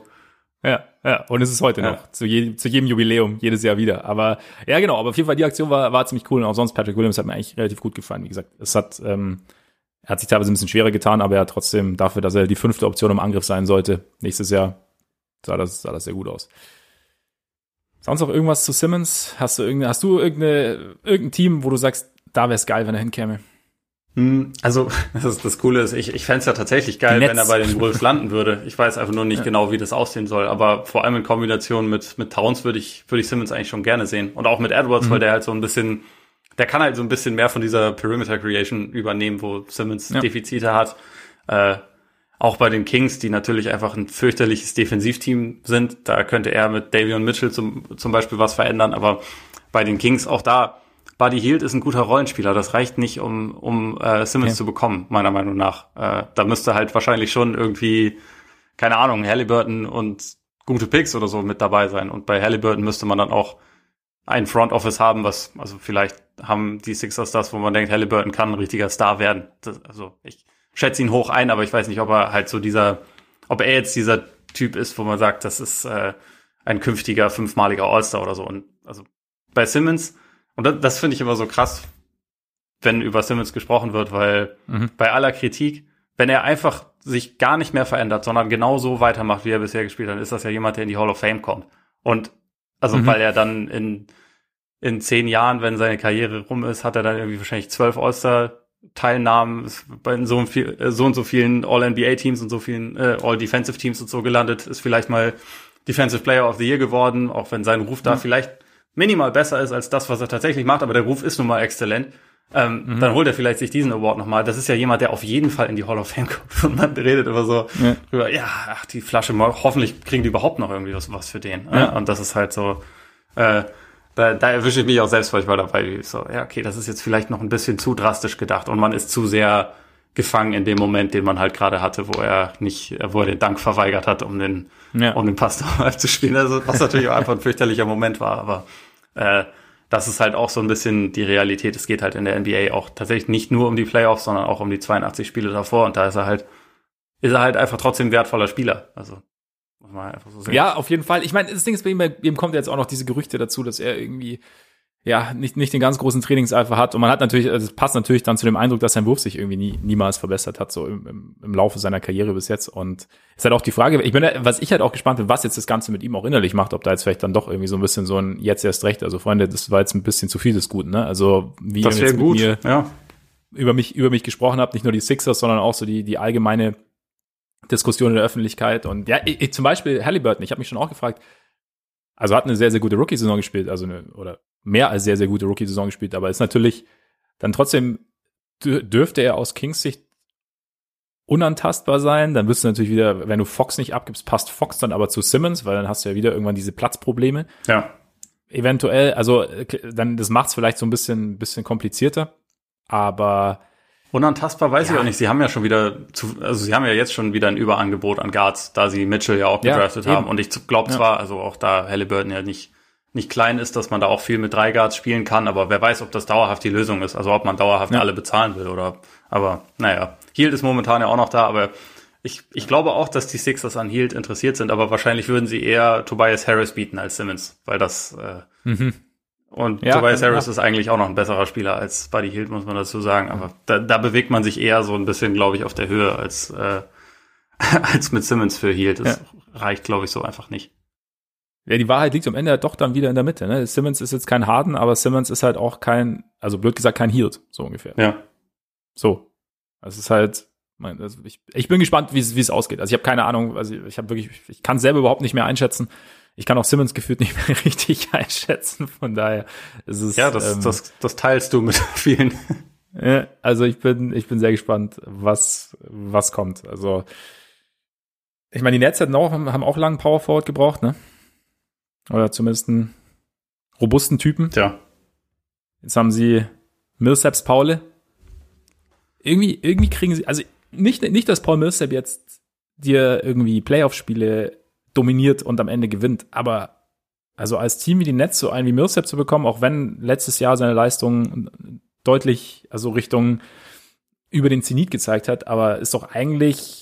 Ja, ja, und es ist heute ja. noch, zu, je, zu jedem Jubiläum, jedes Jahr wieder. Aber ja, genau, aber auf jeden Fall die Aktion war, war ziemlich cool und auch sonst Patrick Williams hat mir eigentlich relativ gut gefallen. Wie gesagt, es hat, ähm, er hat sich teilweise ein bisschen schwerer getan, aber er hat trotzdem dafür, dass er die fünfte Option im Angriff sein sollte, nächstes Jahr, sah das, sah das sehr gut aus. Sonst noch irgendwas zu Simmons? Hast du irgendeine, hast du irgendeine, irgendein Team, wo du sagst, da wäre es geil, wenn er hinkäme? Hm, also, das, ist, das Coole ist, ich, ich fände es ja tatsächlich geil, wenn er bei den Wolves landen würde. Ich weiß einfach nur nicht ja. genau, wie das aussehen soll. Aber vor allem in Kombination mit, mit Towns würde ich, würde ich Simmons eigentlich schon gerne sehen. Und auch mit Edwards, mhm. weil der halt so ein bisschen, der kann halt so ein bisschen mehr von dieser Perimeter Creation übernehmen, wo Simmons ja. Defizite hat. Äh, auch bei den Kings, die natürlich einfach ein fürchterliches Defensivteam sind, da könnte er mit Davion Mitchell zum, zum Beispiel was verändern. Aber bei den Kings auch da, Buddy Hield ist ein guter Rollenspieler. Das reicht nicht, um, um äh, Simmons okay. zu bekommen, meiner Meinung nach. Äh, da müsste halt wahrscheinlich schon irgendwie, keine Ahnung, Halliburton und gute Picks oder so mit dabei sein. Und bei Halliburton müsste man dann auch ein Front Office haben, was, also vielleicht haben die Sixers das, wo man denkt, Halliburton kann ein richtiger Star werden. Das, also ich schätze ihn hoch ein, aber ich weiß nicht, ob er halt so dieser, ob er jetzt dieser Typ ist, wo man sagt, das ist äh, ein künftiger fünfmaliger All-Star oder so. Und also bei Simmons und das, das finde ich immer so krass, wenn über Simmons gesprochen wird, weil mhm. bei aller Kritik, wenn er einfach sich gar nicht mehr verändert, sondern genau so weitermacht, wie er bisher gespielt hat, ist das ja jemand, der in die Hall of Fame kommt. Und also, mhm. weil er dann in, in zehn Jahren, wenn seine Karriere rum ist, hat er dann irgendwie wahrscheinlich zwölf All-Star-Teilnahmen bei so, viel, äh, so und so vielen All-NBA-Teams und so vielen äh, All-Defensive-Teams und so gelandet, ist vielleicht mal Defensive Player of the Year geworden, auch wenn sein Ruf mhm. da vielleicht minimal besser ist als das, was er tatsächlich macht, aber der Ruf ist nun mal exzellent, ähm, mhm. dann holt er vielleicht sich diesen Award nochmal. Das ist ja jemand, der auf jeden Fall in die Hall of Fame kommt. Und man redet immer so ja. drüber, ja, ach, die Flasche, hoffentlich kriegen die überhaupt noch irgendwie was, was für den. Ja. Und das ist halt so, äh, da, da erwische ich mich auch selbst manchmal dabei, so, ja, okay, das ist jetzt vielleicht noch ein bisschen zu drastisch gedacht und man ist zu sehr gefangen in dem Moment, den man halt gerade hatte, wo er nicht, wo er den Dank verweigert hat, um den, ja. um den Pass zu spielen. Also, was natürlich auch einfach ein fürchterlicher Moment war, aber äh, das ist halt auch so ein bisschen die Realität. Es geht halt in der NBA auch tatsächlich nicht nur um die Playoffs, sondern auch um die 82 Spiele davor und da ist er halt, ist er halt einfach trotzdem wertvoller Spieler. Also, muss man einfach so sehen. Ja, auf jeden Fall. Ich meine, das Ding ist bei ihm, bei ihm kommt jetzt auch noch diese Gerüchte dazu, dass er irgendwie ja, nicht, nicht den ganz großen Trainingseifer hat. Und man hat natürlich, also es passt natürlich dann zu dem Eindruck, dass sein Wurf sich irgendwie nie, niemals verbessert hat, so im, im, im Laufe seiner Karriere bis jetzt. Und ist halt auch die Frage, ich bin, was ich halt auch gespannt bin, was jetzt das Ganze mit ihm auch innerlich macht, ob da jetzt vielleicht dann doch irgendwie so ein bisschen so ein jetzt erst recht. Also Freunde, das war jetzt ein bisschen zu viel des Guten, ne? Also wie das ihr jetzt gut. mir ja. über mich, über mich gesprochen habt, nicht nur die Sixers, sondern auch so die, die allgemeine Diskussion in der Öffentlichkeit. Und ja, ich, ich, zum Beispiel Halliburton, ich habe mich schon auch gefragt, also hat eine sehr, sehr gute Rookie-Saison gespielt, also eine, oder mehr als sehr, sehr gute Rookie-Saison gespielt, aber ist natürlich dann trotzdem dürfte er aus Kings Sicht unantastbar sein. Dann wirst du natürlich wieder, wenn du Fox nicht abgibst, passt Fox dann aber zu Simmons, weil dann hast du ja wieder irgendwann diese Platzprobleme. Ja. Eventuell, also dann das macht es vielleicht so ein bisschen, bisschen komplizierter, aber Unantastbar weiß ja. ich auch nicht. Sie haben ja schon wieder, zu, also sie haben ja jetzt schon wieder ein Überangebot an Guards, da sie Mitchell ja auch gedraftet ja, haben. Und ich glaube zwar, also auch da Halliburton ja nicht, nicht klein ist, dass man da auch viel mit drei Guards spielen kann, aber wer weiß, ob das dauerhaft die Lösung ist. Also ob man dauerhaft ja. alle bezahlen will oder, aber naja. Hield ist momentan ja auch noch da, aber ich, ich glaube auch, dass die Sixers an Hield interessiert sind, aber wahrscheinlich würden sie eher Tobias Harris bieten als Simmons, weil das äh, mhm. und ja, Tobias Harris ja. ist eigentlich auch noch ein besserer Spieler als Buddy Hield, muss man dazu sagen. Aber da, da bewegt man sich eher so ein bisschen, glaube ich, auf der Höhe als äh, als mit Simmons für Hield. Das reicht, glaube ich, so einfach nicht. Ja, die Wahrheit liegt am Ende doch dann wieder in der Mitte. Ne? Simmons ist jetzt kein Harden, aber Simmons ist halt auch kein, also blöd gesagt, kein Hield, so ungefähr. Ja. So. Es ist halt, also ich, ich bin gespannt, wie es ausgeht. Also ich habe keine Ahnung, also ich habe wirklich, ich kann selber überhaupt nicht mehr einschätzen. Ich kann auch Simmons gefühlt nicht mehr richtig einschätzen. Von daher ist es. Ja, das, ähm, das, das teilst du mit vielen. Ja, also ich bin, ich bin sehr gespannt, was, was kommt. Also ich meine, die Nets hatten auch, haben auch lange Power Forward gebraucht, ne? Oder zumindest einen robusten Typen. Ja. Jetzt haben sie Millsaps Paule. Irgendwie, irgendwie kriegen sie, also nicht, nicht, dass Paul Millsap jetzt dir irgendwie Playoff-Spiele dominiert und am Ende gewinnt, aber also als Team wie die Nets so einen wie Millsap zu bekommen, auch wenn letztes Jahr seine Leistung deutlich, also Richtung über den Zenit gezeigt hat, aber ist doch eigentlich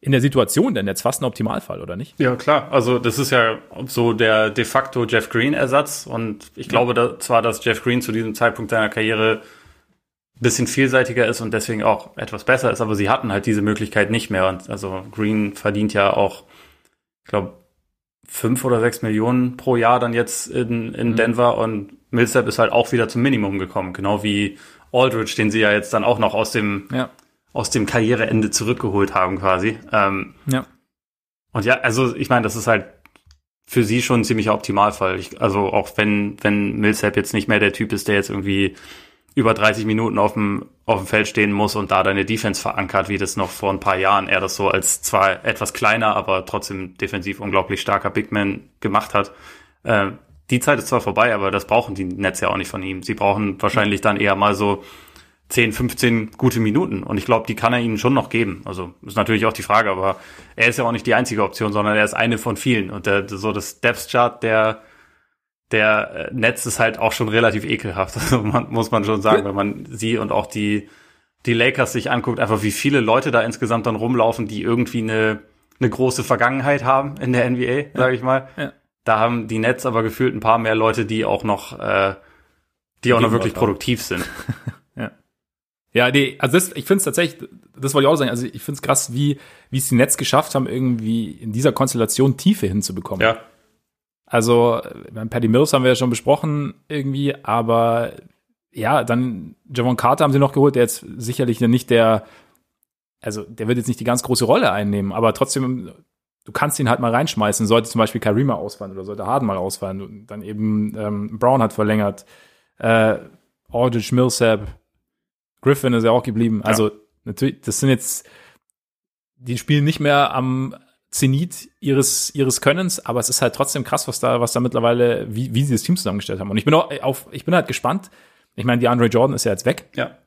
in der Situation denn jetzt fast ein Optimalfall, oder nicht? Ja, klar. Also das ist ja so der de facto Jeff Green-Ersatz. Und ich glaube da, zwar, dass Jeff Green zu diesem Zeitpunkt seiner Karriere bisschen vielseitiger ist und deswegen auch etwas besser ist, aber sie hatten halt diese Möglichkeit nicht mehr. Und also Green verdient ja auch, ich glaube, fünf oder sechs Millionen pro Jahr dann jetzt in, in mhm. Denver und Millsap ist halt auch wieder zum Minimum gekommen, genau wie Aldridge, den sie ja jetzt dann auch noch aus dem ja aus dem Karriereende zurückgeholt haben quasi. Ähm, ja. Und ja, also ich meine, das ist halt für sie schon ein ziemlicher Optimalfall. Ich, also auch wenn, wenn Millsap jetzt nicht mehr der Typ ist, der jetzt irgendwie über 30 Minuten auf dem, auf dem Feld stehen muss und da deine Defense verankert, wie das noch vor ein paar Jahren er das so als zwar etwas kleiner, aber trotzdem defensiv unglaublich starker Big Man gemacht hat. Äh, die Zeit ist zwar vorbei, aber das brauchen die Netz ja auch nicht von ihm. Sie brauchen wahrscheinlich dann eher mal so 10, 15 gute Minuten. Und ich glaube, die kann er ihnen schon noch geben. Also ist natürlich auch die Frage, aber er ist ja auch nicht die einzige Option, sondern er ist eine von vielen. Und der, so das Depth Chart der der äh, Netz ist halt auch schon relativ ekelhaft, also man, muss man schon sagen, wenn man sie und auch die die Lakers sich anguckt, einfach wie viele Leute da insgesamt dann rumlaufen, die irgendwie eine eine große Vergangenheit haben in der NBA, ja. sage ich mal. Ja. Da haben die Nets aber gefühlt ein paar mehr Leute, die auch noch äh, die auch noch wirklich produktiv sind. Ja, nee, also das, ich finde es tatsächlich, das wollte ich auch sagen, also ich finde es krass, wie, wie es die Netz geschafft haben, irgendwie in dieser Konstellation Tiefe hinzubekommen. Ja. Also, beim Paddy Mills haben wir ja schon besprochen irgendwie, aber ja, dann Javon Carter haben sie noch geholt, der jetzt sicherlich nicht der, also der wird jetzt nicht die ganz große Rolle einnehmen, aber trotzdem, du kannst ihn halt mal reinschmeißen, sollte zum Beispiel Karima ausfallen oder sollte Harden mal ausfallen, dann eben ähm, Brown hat verlängert, äh, Aldridge Millsap, Griffin ist ja auch geblieben. Also ja. natürlich, das sind jetzt, die spielen nicht mehr am Zenit ihres, ihres Könnens, aber es ist halt trotzdem krass, was da, was da mittlerweile, wie, wie sie das Team zusammengestellt haben. Und ich bin auch auf, ich bin halt gespannt. Ich meine, die Andre Jordan ist ja jetzt weg. Ja.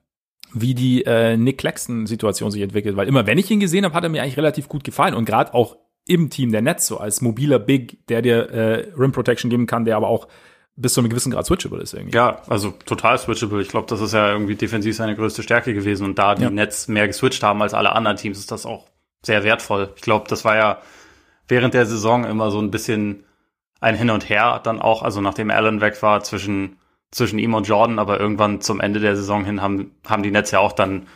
Wie die äh, Nick Claxton-Situation sich entwickelt, weil immer, wenn ich ihn gesehen habe, hat er mir eigentlich relativ gut gefallen und gerade auch im Team der Netz so als mobiler Big, der dir äh, Rim Protection geben kann, der aber auch bis zu einem gewissen Grad switchable ist irgendwie. Ja, also total switchable. Ich glaube, das ist ja irgendwie defensiv seine größte Stärke gewesen und da die ja. Nets mehr geswitcht haben als alle anderen Teams, ist das auch sehr wertvoll. Ich glaube, das war ja während der Saison immer so ein bisschen ein Hin und Her dann auch, also nachdem Allen weg war zwischen zwischen ihm und Jordan, aber irgendwann zum Ende der Saison hin haben haben die Nets ja auch dann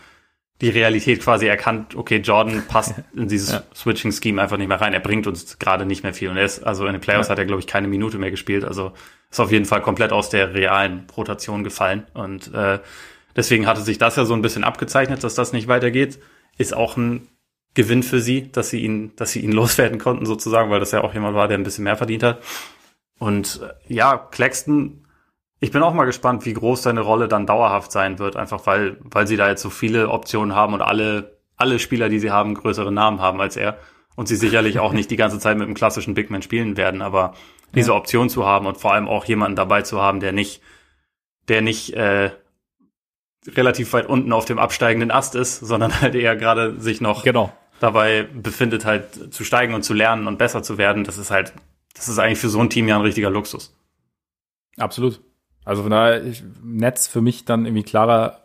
die Realität quasi erkannt, okay, Jordan passt in dieses ja. Switching-Scheme einfach nicht mehr rein. Er bringt uns gerade nicht mehr viel. Und er ist, also in den Playoffs ja. hat er, glaube ich, keine Minute mehr gespielt. Also ist auf jeden Fall komplett aus der realen Rotation gefallen. Und äh, deswegen hatte sich das ja so ein bisschen abgezeichnet, dass das nicht weitergeht. Ist auch ein Gewinn für sie, dass sie ihn, dass sie ihn loswerden konnten, sozusagen, weil das ja auch jemand war, der ein bisschen mehr verdient hat. Und äh, ja, Claxton ich bin auch mal gespannt, wie groß seine Rolle dann dauerhaft sein wird, einfach weil, weil sie da jetzt so viele Optionen haben und alle alle Spieler, die sie haben, größere Namen haben als er. Und sie sicherlich auch nicht die ganze Zeit mit einem klassischen Big Man spielen werden, aber diese ja. Option zu haben und vor allem auch jemanden dabei zu haben, der nicht, der nicht äh, relativ weit unten auf dem absteigenden Ast ist, sondern halt eher gerade sich noch genau. dabei befindet, halt zu steigen und zu lernen und besser zu werden. Das ist halt, das ist eigentlich für so ein Team ja ein richtiger Luxus. Absolut. Also von daher, ich, Netz für mich dann irgendwie klarer,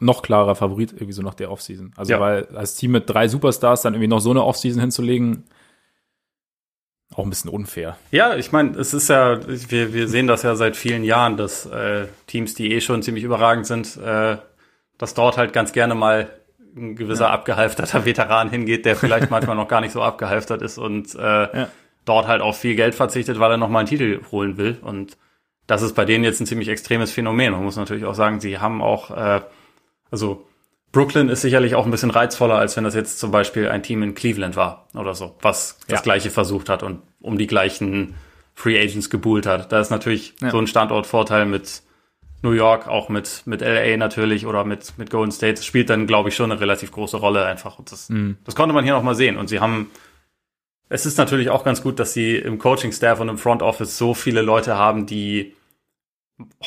noch klarer Favorit irgendwie so nach der Offseason. Also ja. weil als Team mit drei Superstars dann irgendwie noch so eine Offseason hinzulegen, auch ein bisschen unfair. Ja, ich meine, es ist ja, wir, wir sehen das ja seit vielen Jahren, dass äh, Teams, die eh schon ziemlich überragend sind, äh, dass dort halt ganz gerne mal ein gewisser ja. abgehalfterter Veteran hingeht, der vielleicht manchmal noch gar nicht so abgehalftert ist und äh, ja. dort halt auf viel Geld verzichtet, weil er noch mal einen Titel holen will. Und das ist bei denen jetzt ein ziemlich extremes Phänomen. Man muss natürlich auch sagen, sie haben auch, äh, also Brooklyn ist sicherlich auch ein bisschen reizvoller, als wenn das jetzt zum Beispiel ein Team in Cleveland war oder so, was das ja. gleiche versucht hat und um die gleichen Free Agents gebuhlt hat. Da ist natürlich ja. so ein Standortvorteil mit New York, auch mit, mit LA natürlich oder mit, mit Golden State. Das spielt dann, glaube ich, schon eine relativ große Rolle einfach. Und das, mhm. das konnte man hier noch mal sehen. Und sie haben, es ist natürlich auch ganz gut, dass sie im Coaching-Staff und im Front Office so viele Leute haben, die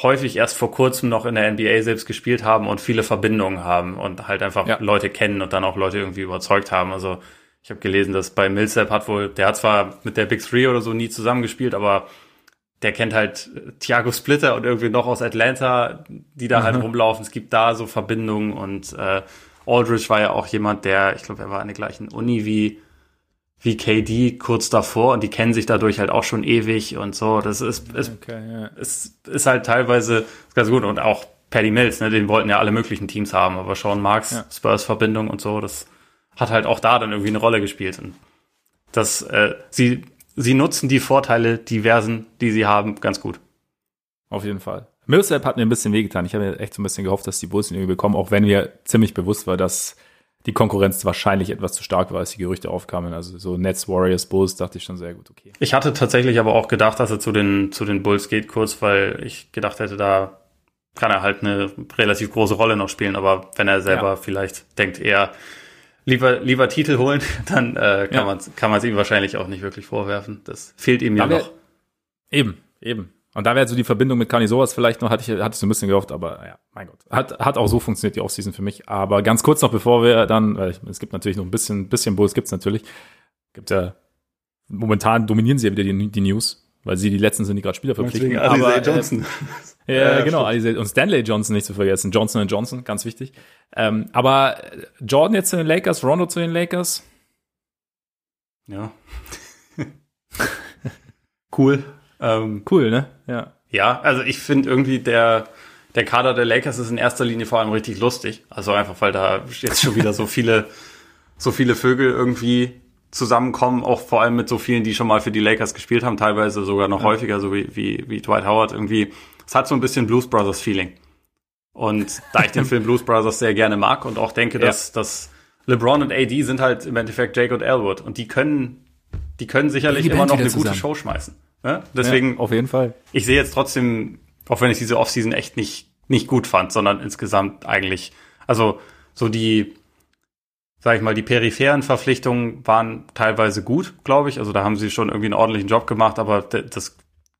häufig erst vor kurzem noch in der NBA selbst gespielt haben und viele Verbindungen haben und halt einfach ja. Leute kennen und dann auch Leute irgendwie überzeugt haben. Also ich habe gelesen, dass bei Millsap hat wohl, der hat zwar mit der Big Three oder so nie zusammengespielt, aber der kennt halt Thiago Splitter und irgendwie noch aus Atlanta, die da halt mhm. halt rumlaufen. Es gibt da so Verbindungen und äh, Aldridge war ja auch jemand, der, ich glaube, er war an der gleichen Uni wie wie KD kurz davor und die kennen sich dadurch halt auch schon ewig und so. Das ist, ist, okay, ja. ist, ist halt teilweise ganz gut und auch Paddy Mills, ne, den wollten ja alle möglichen Teams haben, aber Sean Marks, ja. Spurs-Verbindung und so, das hat halt auch da dann irgendwie eine Rolle gespielt. Und das, äh, sie, sie nutzen die Vorteile diversen, die sie haben, ganz gut. Auf jeden Fall. Millsap hat mir ein bisschen wehgetan. Ich habe mir echt so ein bisschen gehofft, dass die Bulls ihn irgendwie bekommen, auch wenn mir ziemlich bewusst war, dass die Konkurrenz wahrscheinlich etwas zu stark war, als die Gerüchte aufkamen. Also so Nets, Warriors, Bulls dachte ich schon sehr gut, okay. Ich hatte tatsächlich aber auch gedacht, dass er zu den, zu den Bulls geht kurz, weil ich gedacht hätte, da kann er halt eine relativ große Rolle noch spielen. Aber wenn er selber ja. vielleicht denkt, eher lieber, lieber Titel holen, dann äh, kann ja. man kann man es ihm wahrscheinlich auch nicht wirklich vorwerfen. Das fehlt ihm ja noch. Eben, eben. Und da wäre so die Verbindung mit Canisoas vielleicht noch, hatte ich, hatte ich so ein bisschen gehofft, aber ja, mein Gott. Hat, hat auch so funktioniert die Offseason für mich. Aber ganz kurz noch, bevor wir dann, weil es gibt natürlich noch ein bisschen, bisschen Bulls gibt's natürlich. Gibt ja, momentan dominieren sie ja wieder die, die News, weil sie die letzten sind, die gerade Spieler verpflichten. Aber, äh, Johnson. Äh, ja, ja, genau, Alisei und Stanley Johnson nicht zu vergessen. Johnson Johnson, ganz wichtig. Ähm, aber Jordan jetzt zu den Lakers, Rondo zu den Lakers. Ja. cool. Ähm, cool, ne? Ja. Ja, also ich finde irgendwie der, der Kader der Lakers ist in erster Linie vor allem richtig lustig. Also einfach, weil da jetzt schon wieder so viele, so viele Vögel irgendwie zusammenkommen, auch vor allem mit so vielen, die schon mal für die Lakers gespielt haben, teilweise sogar noch ja. häufiger, so wie, wie, wie Dwight Howard irgendwie. Es hat so ein bisschen Blues Brothers Feeling. Und da ich den Film Blues Brothers sehr gerne mag und auch denke, dass, ja. dass LeBron und AD sind halt im Endeffekt Jake und Elwood und die können, die können sicherlich die immer noch eine zusammen. gute Show schmeißen. Ne? Deswegen, ja, auf jeden Fall. Ich sehe jetzt trotzdem, auch wenn ich diese Offseason echt nicht, nicht gut fand, sondern insgesamt eigentlich, also so die, sag ich mal, die peripheren Verpflichtungen waren teilweise gut, glaube ich. Also da haben sie schon irgendwie einen ordentlichen Job gemacht, aber das,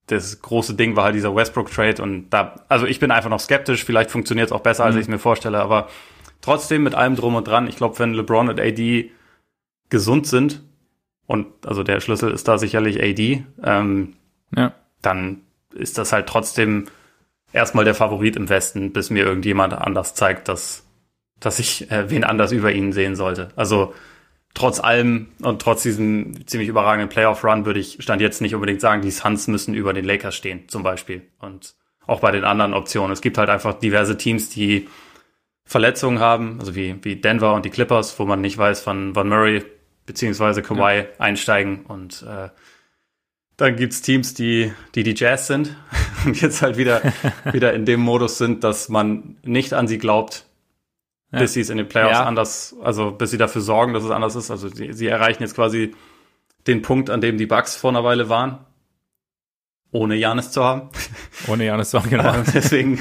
das große Ding war halt dieser Westbrook-Trade und da, also ich bin einfach noch skeptisch, vielleicht funktioniert es auch besser, als mhm. ich es mir vorstelle, aber trotzdem mit allem drum und dran, ich glaube, wenn LeBron und AD gesund sind, und also der Schlüssel ist da sicherlich AD, ähm, ja. dann ist das halt trotzdem erstmal der Favorit im Westen, bis mir irgendjemand anders zeigt, dass, dass ich äh, wen anders über ihn sehen sollte. Also trotz allem und trotz diesem ziemlich überragenden Playoff-Run würde ich Stand jetzt nicht unbedingt sagen, die Suns müssen über den Lakers stehen, zum Beispiel. Und auch bei den anderen Optionen. Es gibt halt einfach diverse Teams, die Verletzungen haben, also wie, wie Denver und die Clippers, wo man nicht weiß, wann, wann Murray beziehungsweise Kawhi ja. einsteigen und äh, dann gibt's Teams, die, die die Jazz sind und jetzt halt wieder, wieder in dem Modus sind, dass man nicht an sie glaubt, ja. bis sie es in den Playoffs ja. anders, also bis sie dafür sorgen, dass es anders ist. Also sie, sie erreichen jetzt quasi den Punkt, an dem die Bucks vor einer Weile waren. Ohne Janis zu haben. Ohne Janis zu haben, genau. deswegen,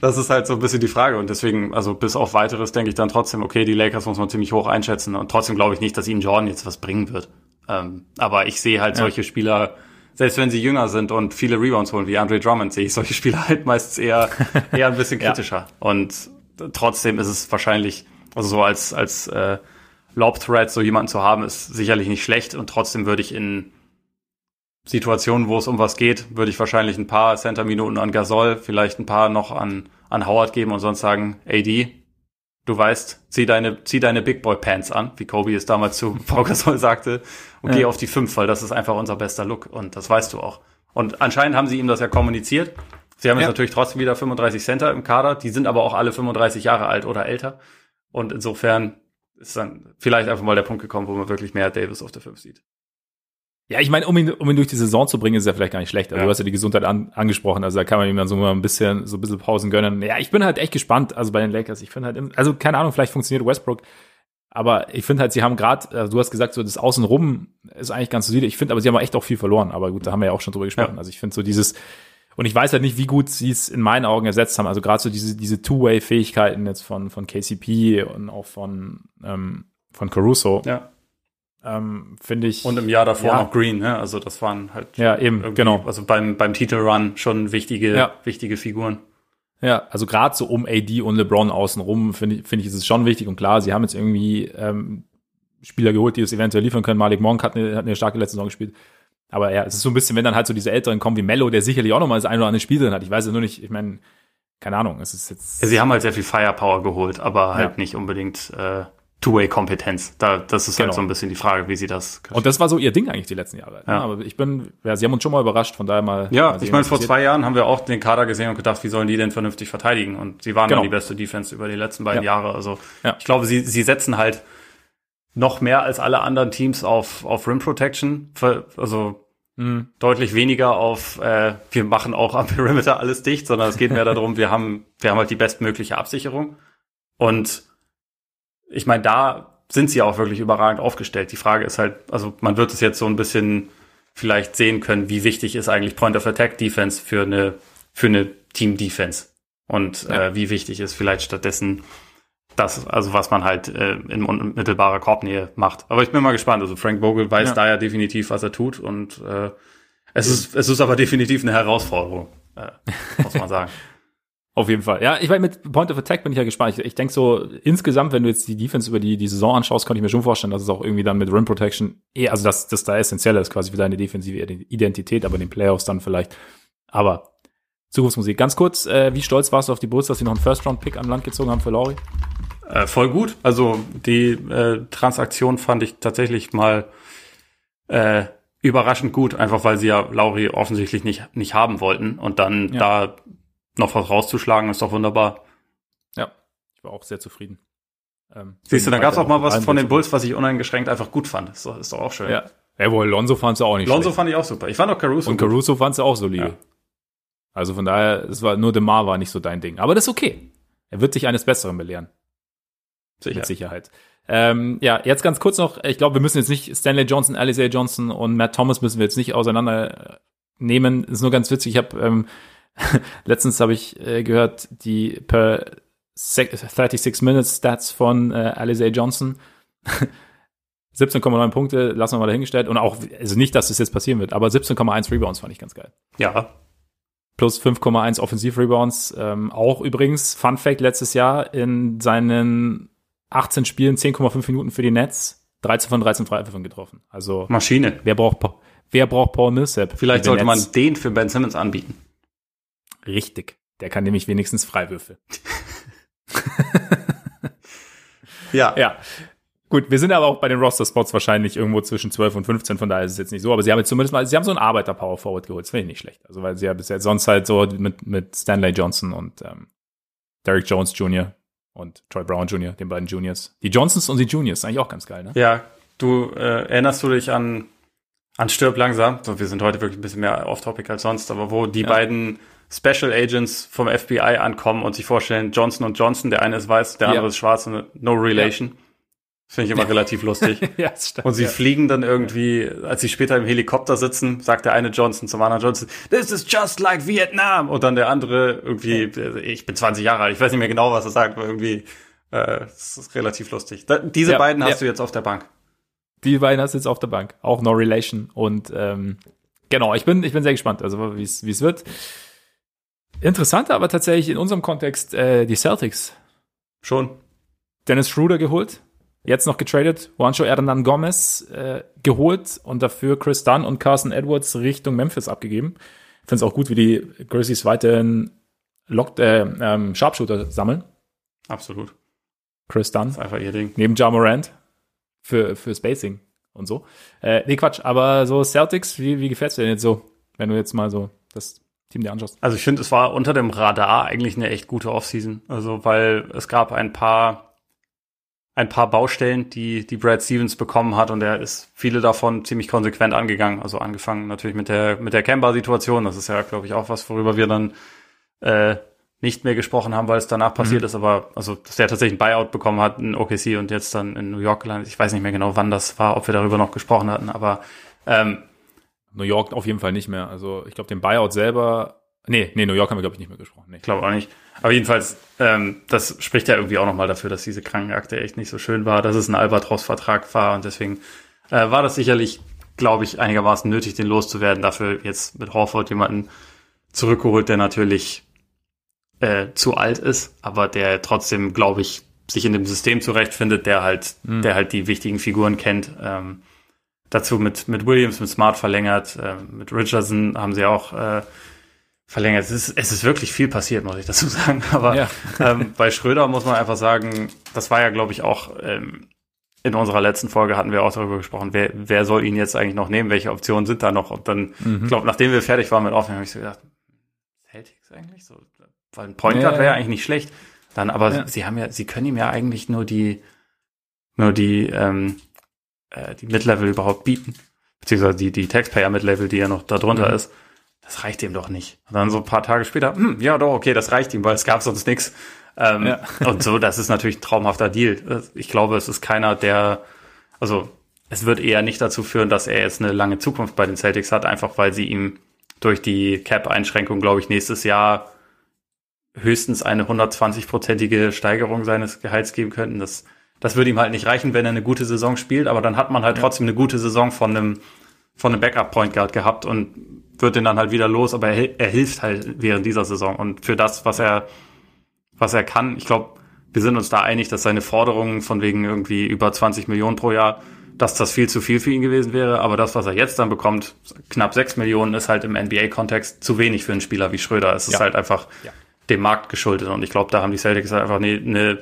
das ist halt so ein bisschen die Frage. Und deswegen, also bis auf weiteres denke ich dann trotzdem, okay, die Lakers muss man ziemlich hoch einschätzen. Und trotzdem glaube ich nicht, dass ihnen Jordan jetzt was bringen wird. Ähm, aber ich sehe halt ja. solche Spieler, selbst wenn sie jünger sind und viele Rebounds holen, wie Andre Drummond, sehe ich solche Spieler halt meistens eher, eher ein bisschen kritischer. ja. Und trotzdem ist es wahrscheinlich, also so als, als äh, Lob-Thread so jemanden zu haben, ist sicherlich nicht schlecht. Und trotzdem würde ich in Situationen, wo es um was geht, würde ich wahrscheinlich ein paar Center-Minuten an Gasol, vielleicht ein paar noch an, an Howard geben und sonst sagen, AD, du weißt, zieh deine, zieh deine Big Boy Pants an, wie Kobe es damals zu Pau Gasol sagte, und ja. geh auf die fünf, weil das ist einfach unser bester Look und das weißt du auch. Und anscheinend haben sie ihm das ja kommuniziert. Sie haben ja. jetzt natürlich trotzdem wieder 35 Center im Kader, die sind aber auch alle 35 Jahre alt oder älter. Und insofern ist dann vielleicht einfach mal der Punkt gekommen, wo man wirklich mehr Davis auf der 5 sieht. Ja, ich meine, um ihn, um ihn durch die Saison zu bringen, ist ja vielleicht gar nicht schlecht. Also ja. du hast ja die Gesundheit an, angesprochen, also da kann man ihm dann so mal ein bisschen, so ein bisschen Pausen gönnen. Ja, ich bin halt echt gespannt, also bei den Lakers. Ich finde halt, also keine Ahnung, vielleicht funktioniert Westbrook, aber ich finde halt, sie haben gerade, also du hast gesagt, so das Außenrum ist eigentlich ganz solide. Ich finde, aber sie haben echt auch viel verloren. Aber gut, da haben wir ja auch schon drüber gesprochen. Ja. Also ich finde so dieses, und ich weiß halt nicht, wie gut sie es in meinen Augen ersetzt haben. Also gerade so diese, diese Two-Way-Fähigkeiten jetzt von, von KCP und auch von, ähm, von Caruso. Ja ähm, finde ich. Und im Jahr davor ja. noch Green, ne? Also das waren halt ja eben genau. Also beim beim Titelrun schon wichtige ja. wichtige Figuren. Ja, also gerade so um AD und LeBron außenrum finde ich finde ich ist es schon wichtig und klar. Sie haben jetzt irgendwie ähm, Spieler geholt, die das eventuell liefern können. Malik Monk hat eine, hat eine starke letzte Saison gespielt. Aber ja, es ist so ein bisschen, wenn dann halt so diese Älteren kommen wie Mello, der sicherlich auch noch mal das ein oder andere Spiel drin hat. Ich weiß es nur nicht. Ich meine, keine Ahnung. Es ist jetzt. Ja, sie haben halt sehr viel Firepower geholt, aber halt ja. nicht unbedingt. Äh Two-Way-Kompetenz. Da, das ist halt genau. halt so ein bisschen die Frage, wie sie das. Und das war so ihr Ding eigentlich die letzten Jahre. Ja. Aber ich bin, ja, sie haben uns schon mal überrascht, von daher mal. Ja, mal ich meine, vor zwei Jahren haben wir auch den Kader gesehen und gedacht, wie sollen die denn vernünftig verteidigen? Und sie waren genau. dann die beste Defense über die letzten beiden ja. Jahre. Also ja. ich glaube, sie, sie setzen halt noch mehr als alle anderen Teams auf, auf Rim Protection. Also mhm. deutlich weniger auf, äh, wir machen auch am Perimeter alles dicht, sondern es geht mehr darum, wir haben, wir haben halt die bestmögliche Absicherung. Und ich meine, da sind sie auch wirklich überragend aufgestellt. Die Frage ist halt, also man wird es jetzt so ein bisschen vielleicht sehen können, wie wichtig ist eigentlich Point of Attack Defense für eine für eine Team Defense und ja. äh, wie wichtig ist vielleicht stattdessen das, also was man halt äh, in unmittelbarer Korbnähe macht. Aber ich bin mal gespannt. Also Frank Vogel weiß ja. da ja definitiv, was er tut und äh, es ist es ist aber definitiv eine Herausforderung, äh, muss man sagen. Auf jeden Fall. Ja, ich meine, mit Point of Attack bin ich ja gespannt. Ich, ich denke so, insgesamt, wenn du jetzt die Defense über die, die Saison anschaust, kann ich mir schon vorstellen, dass es auch irgendwie dann mit Rim Protection, eh, also das, das da essentiell ist, quasi für deine defensive Identität, aber in den Playoffs dann vielleicht. Aber Zukunftsmusik. Ganz kurz, äh, wie stolz warst du auf die Bulls, dass sie noch einen First-Round-Pick am Land gezogen haben für Laurie? Äh, voll gut. Also die äh, Transaktion fand ich tatsächlich mal äh, überraschend gut, einfach weil sie ja Lauri offensichtlich nicht, nicht haben wollten und dann ja. da noch was rauszuschlagen, ist doch wunderbar. Ja, ich war auch sehr zufrieden. Ähm, Siehst du, da gab es auch mal was von den Bulls, was ich uneingeschränkt einfach gut fand. Ist doch, ist doch auch schön. Ja. Ja, wohl, Lonzo fandst du auch nicht Lonzo schlecht. fand ich auch super. Ich fand auch Caruso Und Caruso fandst du auch solide. Ja. Also von daher, es war nur DeMar war nicht so dein Ding. Aber das ist okay. Er wird sich eines Besseren belehren. Sicher. Mit Sicherheit. Ähm, ja, jetzt ganz kurz noch, ich glaube, wir müssen jetzt nicht Stanley Johnson, Alice Johnson und Matt Thomas müssen wir jetzt nicht auseinander nehmen. Ist nur ganz witzig. Ich habe ähm, Letztens habe ich äh, gehört, die per 36 Minutes Stats von äh, Alize Johnson. 17,9 Punkte, lassen wir mal dahingestellt. Und auch, also nicht, dass das jetzt passieren wird, aber 17,1 Rebounds fand ich ganz geil. Ja. Plus 5,1 Offensiv-Rebounds. Ähm, auch übrigens, Fun Fact, letztes Jahr in seinen 18 Spielen 10,5 Minuten für die Nets, 13 von 13 Freiwürfen getroffen. Also Maschine. Wer braucht, wer braucht Paul Millsap? Vielleicht sollte Nets? man den für Ben Simmons anbieten. Richtig. Der kann nämlich wenigstens Freiwürfe. ja. Ja. Gut, wir sind aber auch bei den Roster-Spots wahrscheinlich irgendwo zwischen 12 und 15, von daher ist es jetzt nicht so. Aber sie haben jetzt zumindest mal, sie haben so einen Arbeiter-Power-Forward geholt. Das finde ich nicht schlecht. Also, weil sie ja bis jetzt sonst halt so mit, mit Stanley Johnson und ähm, Derek Jones Jr. und Troy Brown Jr., den beiden Juniors. Die Johnsons und die Juniors, eigentlich auch ganz geil, ne? Ja, du äh, erinnerst du dich an, an Stirb langsam? So, wir sind heute wirklich ein bisschen mehr off-topic als sonst, aber wo die ja. beiden Special Agents vom FBI ankommen und sich vorstellen, Johnson und Johnson, der eine ist weiß, der andere ja. ist schwarz und no relation. Ja. Finde ich immer relativ lustig. ja, stimmt, und sie ja. fliegen dann irgendwie, als sie später im Helikopter sitzen, sagt der eine Johnson zum anderen Johnson, this is just like Vietnam. Und dann der andere irgendwie, ich bin 20 Jahre alt, ich weiß nicht mehr genau, was er sagt, aber irgendwie, äh, das ist relativ lustig. Da, diese ja, beiden hast du jetzt auf der Bank. Die beiden hast du jetzt auf der Bank. Auch No Relation. Und ähm, genau, ich bin, ich bin sehr gespannt, also wie es wird. Interessanter aber tatsächlich in unserem Kontext äh, die Celtics. Schon. Dennis Schroeder geholt Jetzt noch getradet, Juancho Hernan Gomez äh, geholt und dafür Chris Dunn und Carson Edwards Richtung Memphis abgegeben. Ich finde es auch gut, wie die Grizzlies weiterhin Locked, äh, ähm, Sharpshooter sammeln. Absolut. Chris Dunn. Das ist einfach ihr Ding. Neben Ja Morant für, für Spacing und so. Äh, nee, Quatsch, aber so Celtics, wie, wie gefällt's dir denn jetzt so, wenn du jetzt mal so das Team dir anschaust? Also ich finde, es war unter dem Radar eigentlich eine echt gute Offseason. Also, weil es gab ein paar ein paar Baustellen, die, die Brad Stevens bekommen hat und er ist viele davon ziemlich konsequent angegangen. Also angefangen natürlich mit der, mit der Kemba-Situation. Das ist ja, glaube ich, auch was, worüber wir dann äh, nicht mehr gesprochen haben, weil es danach passiert mhm. ist. Aber also, dass er tatsächlich ein Buyout bekommen hat in OKC und jetzt dann in New York gelandet. Ich weiß nicht mehr genau, wann das war, ob wir darüber noch gesprochen hatten, aber ähm, New York auf jeden Fall nicht mehr. Also ich glaube, den Buyout selber Nee, nee, New York haben wir, glaube ich, nicht mehr gesprochen. Nee. Ich glaube auch nicht. Aber jedenfalls, ähm, das spricht ja irgendwie auch nochmal dafür, dass diese Krankenakte echt nicht so schön war, dass es ein Albatros-Vertrag war und deswegen äh, war das sicherlich, glaube ich, einigermaßen nötig, den loszuwerden. Dafür jetzt mit Horford jemanden zurückgeholt, der natürlich äh, zu alt ist, aber der trotzdem, glaube ich, sich in dem System zurechtfindet, der halt, mhm. der halt die wichtigen Figuren kennt. Ähm, dazu mit, mit Williams, mit Smart verlängert, äh, mit Richardson haben sie auch äh, verlängert. Es ist, es ist wirklich viel passiert, muss ich dazu sagen. Aber ja. ähm, bei Schröder muss man einfach sagen, das war ja, glaube ich, auch ähm, in unserer letzten Folge hatten wir auch darüber gesprochen, wer, wer soll ihn jetzt eigentlich noch nehmen, welche Optionen sind da noch? Und dann, mhm. ich glaube, nachdem wir fertig waren mit Aufnehmen, habe ich so gedacht, Celtics eigentlich so, weil ein Point Guard ja, wäre ja eigentlich nicht schlecht. Dann, aber ja. sie haben ja, sie können ihm ja eigentlich nur die, nur die, ähm, äh, die Mid-Level überhaupt bieten. Beziehungsweise die, die Taxpayer-Mid-Level, die ja noch da drunter mhm. ist das reicht ihm doch nicht. Und dann so ein paar Tage später, hm, ja doch, okay, das reicht ihm, weil es gab sonst nichts. Ähm, ja. und so, das ist natürlich ein traumhafter Deal. Ich glaube, es ist keiner, der, also es wird eher nicht dazu führen, dass er jetzt eine lange Zukunft bei den Celtics hat, einfach weil sie ihm durch die Cap-Einschränkung, glaube ich, nächstes Jahr höchstens eine 120-prozentige Steigerung seines Gehalts geben könnten. Das, das würde ihm halt nicht reichen, wenn er eine gute Saison spielt, aber dann hat man halt ja. trotzdem eine gute Saison von einem, von einem Backup-Point Guard gehabt und wird den dann halt wieder los, aber er, er hilft halt während dieser Saison. Und für das, was er, was er kann, ich glaube, wir sind uns da einig, dass seine Forderungen von wegen irgendwie über 20 Millionen pro Jahr, dass das viel zu viel für ihn gewesen wäre. Aber das, was er jetzt dann bekommt, knapp 6 Millionen, ist halt im NBA-Kontext zu wenig für einen Spieler wie Schröder. Es ist ja. halt einfach ja. dem Markt geschuldet. Und ich glaube, da haben die Celtics halt einfach eine, eine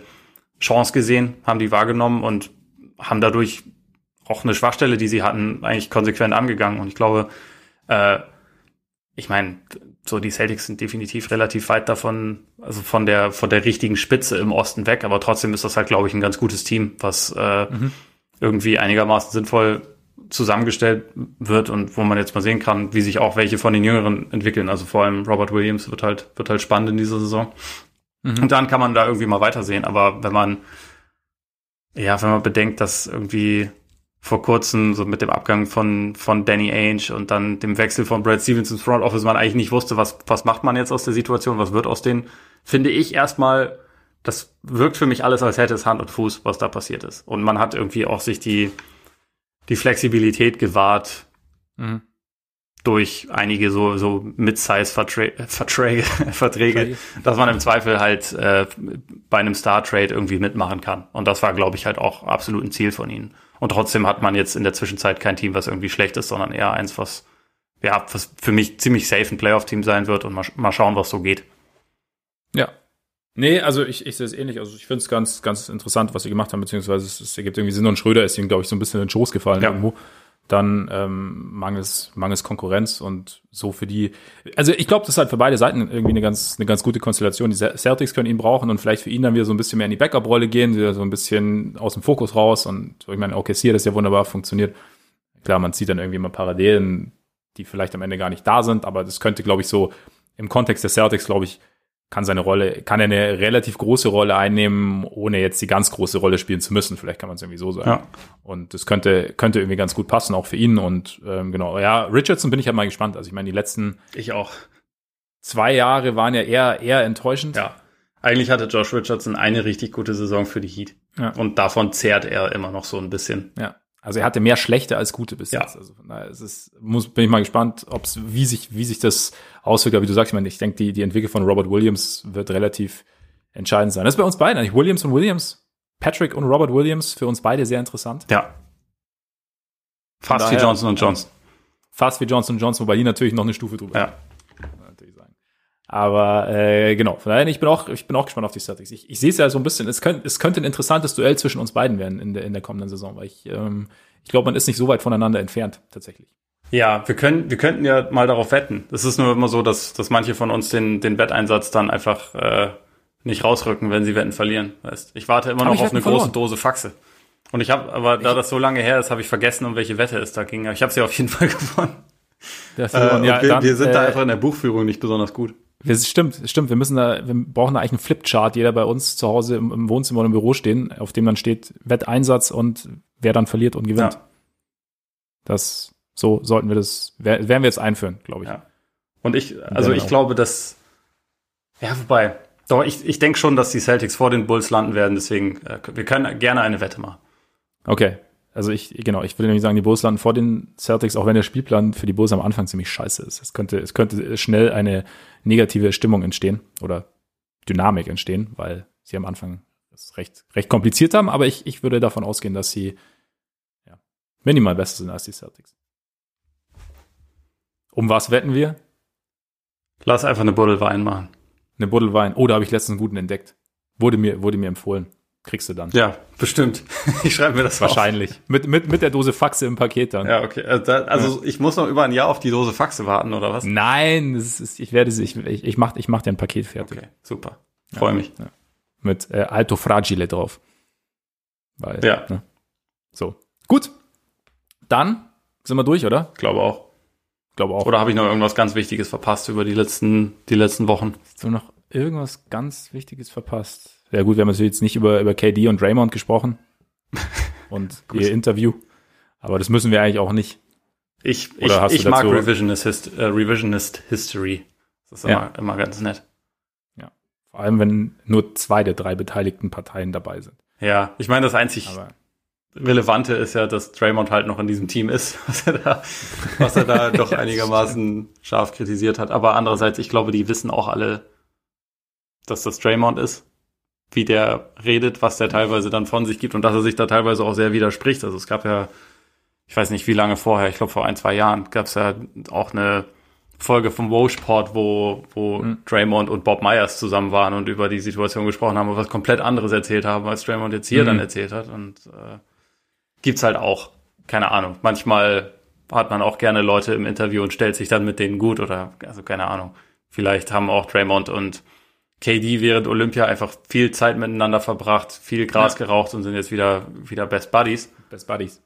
Chance gesehen, haben die wahrgenommen und haben dadurch auch eine Schwachstelle, die sie hatten, eigentlich konsequent angegangen. Und ich glaube, äh, ich meine, so die Celtics sind definitiv relativ weit davon, also von der von der richtigen Spitze im Osten weg, aber trotzdem ist das halt, glaube ich, ein ganz gutes Team, was äh, mhm. irgendwie einigermaßen sinnvoll zusammengestellt wird und wo man jetzt mal sehen kann, wie sich auch welche von den Jüngeren entwickeln. Also vor allem Robert Williams wird halt wird halt spannend in dieser Saison. Mhm. Und dann kann man da irgendwie mal weitersehen. Aber wenn man ja, wenn man bedenkt, dass irgendwie vor kurzem, so mit dem Abgang von, von Danny Ainge und dann dem Wechsel von Brad Stevens ins Front Office, man eigentlich nicht wusste, was, was macht man jetzt aus der Situation, was wird aus denen, finde ich erstmal, das wirkt für mich alles, als hätte es Hand und Fuß, was da passiert ist. Und man hat irgendwie auch sich die, die Flexibilität gewahrt, mhm. Durch einige so, so Mid-Size-Verträge, Verträge, Verträge, dass man im Zweifel halt äh, bei einem Star-Trade irgendwie mitmachen kann. Und das war, glaube ich, halt auch absolut ein Ziel von ihnen. Und trotzdem hat man jetzt in der Zwischenzeit kein Team, was irgendwie schlecht ist, sondern eher eins, was, ja, was für mich ziemlich safe ein Playoff-Team sein wird und mal, mal schauen, was so geht. Ja. Nee, also ich, ich sehe es ähnlich. Also ich finde es ganz, ganz interessant, was sie gemacht haben, beziehungsweise es, es ergibt irgendwie Sinn und Schröder ist ihnen, glaube ich, so ein bisschen in den Schoß gefallen ja. irgendwo dann ähm, mangels, mangels Konkurrenz und so für die. Also ich glaube, das ist halt für beide Seiten irgendwie eine ganz, eine ganz gute Konstellation. Die Celtics können ihn brauchen und vielleicht für ihn dann wieder so ein bisschen mehr in die Backup-Rolle gehen, wieder so ein bisschen aus dem Fokus raus. Und ich meine, okay, hier das ja wunderbar funktioniert. Klar, man sieht dann irgendwie mal Parallelen, die vielleicht am Ende gar nicht da sind, aber das könnte, glaube ich, so im Kontext der Celtics, glaube ich, kann seine Rolle, kann er eine relativ große Rolle einnehmen, ohne jetzt die ganz große Rolle spielen zu müssen. Vielleicht kann man es irgendwie so sagen. Ja. Und das könnte, könnte irgendwie ganz gut passen, auch für ihn. Und ähm, genau, ja, Richardson bin ich halt mal gespannt. Also ich meine, die letzten ich auch. zwei Jahre waren ja eher, eher enttäuschend. Ja. Eigentlich hatte Josh Richardson eine richtig gute Saison für die Heat. Ja. Und davon zehrt er immer noch so ein bisschen. Ja. Also er hatte mehr schlechte als gute bis ja. jetzt. Also von daher ist es, muss, bin ich mal gespannt, ob's, wie sich, wie sich das auswirkt. Aber wie du sagst, ich meine, ich denke, die, die Entwicklung von Robert Williams wird relativ entscheidend sein. Das ist bei uns beiden eigentlich. Williams und Williams, Patrick und Robert Williams, für uns beide sehr interessant. Ja. Fast daher, wie Johnson und Johnson. Fast wie Johnson und Johnson, wobei die natürlich noch eine Stufe drüber ja. Aber äh, genau, von daher, ich bin auch, ich bin auch gespannt auf die Celtics. Ich, ich sehe es ja so ein bisschen, es könnte, es könnte ein interessantes Duell zwischen uns beiden werden in der, in der kommenden Saison, weil ich, ähm, ich glaube, man ist nicht so weit voneinander entfernt, tatsächlich. Ja, wir können, wir könnten ja mal darauf wetten. Es ist nur immer so, dass, dass manche von uns den, den Wetteinsatz dann einfach äh, nicht rausrücken, wenn sie Wetten verlieren. Weißt, ich warte immer noch auf eine verloren. große Dose Faxe. Und ich habe, aber ich, da das so lange her ist, habe ich vergessen, um welche Wette es da ging. Aber ich habe sie auf jeden Fall gewonnen. Äh, ja, wir, dann, wir, sind äh, da einfach in der Buchführung nicht besonders gut. Es stimmt, stimmt. Wir müssen da, wir brauchen da eigentlich einen Flipchart, jeder bei uns zu Hause im, im, Wohnzimmer oder im Büro stehen, auf dem dann steht Wetteinsatz und wer dann verliert und gewinnt. Ja. Das, so sollten wir das, werden wir jetzt einführen, glaube ich. Ja. Und ich, also ich glaube, dass, ja, wobei, doch, ich, ich denke schon, dass die Celtics vor den Bulls landen werden, deswegen, äh, wir können gerne eine Wette machen. Okay, also ich, genau, ich will nämlich sagen, die Bulls landen vor den Celtics, auch wenn der Spielplan für die Bulls am Anfang ziemlich scheiße ist. Es könnte, es könnte schnell eine negative Stimmung entstehen oder Dynamik entstehen, weil sie am Anfang es recht, recht kompliziert haben, aber ich, ich würde davon ausgehen, dass sie ja, minimal besser sind als die Celtics. Um was wetten wir? Lass einfach eine Buddel Wein machen. Eine Buddel Wein. Oh, da habe ich letztens einen guten entdeckt. Wurde mir, wurde mir empfohlen. Kriegst du dann. Ja, bestimmt. Ich schreibe mir das Wahrscheinlich. Auf. Mit, mit, mit der Dose Faxe im Paket dann. Ja, okay. Also, da, also ja. ich muss noch über ein Jahr auf die Dose Faxe warten, oder was? Nein, ist, ich werde sie, ich, ich, ich mach, ich mach dir ein Paket fertig. Okay, super. Freue ja, mich. Ja. Mit äh, Alto Fragile drauf. Weil, ja. Ne? So. Gut. Dann sind wir durch, oder? Glaube auch. Glaube auch. Oder habe ich noch irgendwas ganz Wichtiges verpasst über die letzten, die letzten Wochen? Hast du noch irgendwas ganz Wichtiges verpasst? Ja gut, wir haben natürlich jetzt nicht über, über KD und Draymond gesprochen und ihr Interview, aber das müssen wir eigentlich auch nicht. Ich, ich, ich mag Revisionist, Hist äh, Revisionist History. Das ist immer, ja. immer ganz nett. Ja, vor allem, wenn nur zwei der drei beteiligten Parteien dabei sind. Ja, ich meine, das einzig aber Relevante ist ja, dass Draymond halt noch in diesem Team ist, was er da, was er da doch einigermaßen scharf kritisiert hat. Aber andererseits, ich glaube, die wissen auch alle, dass das Draymond ist wie der redet, was der teilweise dann von sich gibt und dass er sich da teilweise auch sehr widerspricht. Also es gab ja, ich weiß nicht wie lange vorher, ich glaube vor ein, zwei Jahren, gab es ja auch eine Folge vom Wojport, wo, wo mhm. Draymond und Bob Myers zusammen waren und über die Situation gesprochen haben und was komplett anderes erzählt haben, als Draymond jetzt hier mhm. dann erzählt hat. Und äh, gibt's halt auch, keine Ahnung. Manchmal hat man auch gerne Leute im Interview und stellt sich dann mit denen gut oder, also keine Ahnung. Vielleicht haben auch Draymond und KD während Olympia einfach viel Zeit miteinander verbracht, viel Gras ja. geraucht und sind jetzt wieder, wieder Best Buddies. Best Buddies.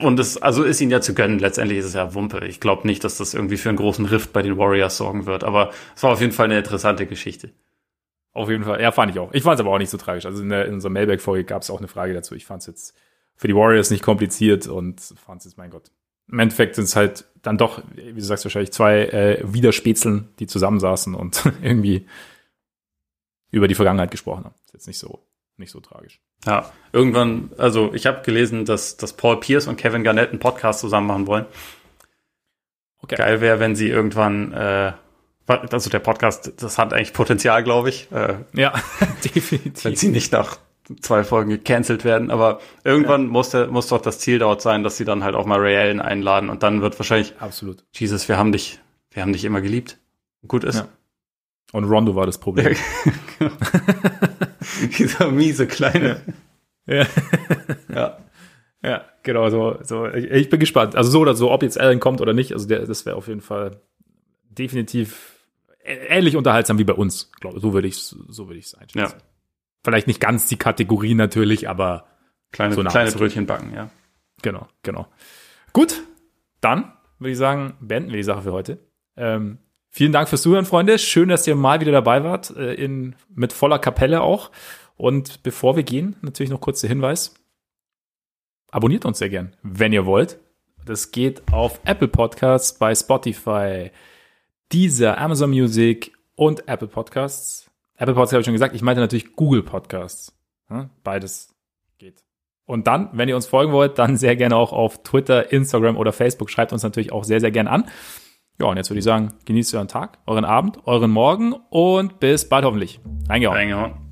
Und es, also ist ihnen ja zu gönnen. Letztendlich ist es ja Wumpe. Ich glaube nicht, dass das irgendwie für einen großen Rift bei den Warriors sorgen wird. Aber es war auf jeden Fall eine interessante Geschichte. Auf jeden Fall. Ja, fand ich auch. Ich fand es aber auch nicht so tragisch. Also in, der, in unserer Mailback-Folge gab es auch eine Frage dazu. Ich fand es jetzt für die Warriors nicht kompliziert und fand es jetzt, mein Gott. Im Endeffekt sind es halt dann doch, wie du sagst, wahrscheinlich zwei äh, Widerspätzeln, die zusammensaßen und irgendwie über die Vergangenheit gesprochen haben. Ist jetzt nicht so, nicht so tragisch. Ja, irgendwann, also ich habe gelesen, dass, dass Paul Pierce und Kevin Garnett einen Podcast zusammen machen wollen. Okay. Geil wäre, wenn sie irgendwann, äh, also der Podcast, das hat eigentlich Potenzial, glaube ich. Äh, ja, definitiv. Wenn sie nicht nach zwei Folgen gecancelt werden, aber irgendwann ja. muss, der, muss doch das Ziel dort sein, dass sie dann halt auch mal Ray Allen einladen und dann wird wahrscheinlich, absolut. Jesus, wir haben dich, wir haben dich immer geliebt. Gut ist. Ja. Und Rondo war das Problem. Ja, Dieser miese kleine. Ja. ja. Ja, genau, so, so. Ich, ich, bin gespannt. Also so oder so, ob jetzt Allen kommt oder nicht, also der, das wäre auf jeden Fall definitiv ähnlich unterhaltsam wie bei uns, glaube So würde ich so würde ich es einschätzen. Ja. Vielleicht nicht ganz die Kategorie natürlich, aber kleine, so kleine Brötchen backen, ja. Genau, genau. Gut, dann würde ich sagen, beenden wir die Sache für heute. Ähm, Vielen Dank fürs Zuhören, Freunde. Schön, dass ihr mal wieder dabei wart, äh, in, mit voller Kapelle auch. Und bevor wir gehen, natürlich noch kurz der Hinweis. Abonniert uns sehr gern, wenn ihr wollt. Das geht auf Apple Podcasts, bei Spotify, Deezer, Amazon Music und Apple Podcasts. Apple Podcasts habe ich schon gesagt, ich meinte natürlich Google Podcasts. Beides geht. Und dann, wenn ihr uns folgen wollt, dann sehr gerne auch auf Twitter, Instagram oder Facebook. Schreibt uns natürlich auch sehr, sehr gerne an. Ja, und jetzt würde ich sagen, genießt euren Tag, euren Abend, euren Morgen und bis bald hoffentlich. Reingehauen. Reingehauen.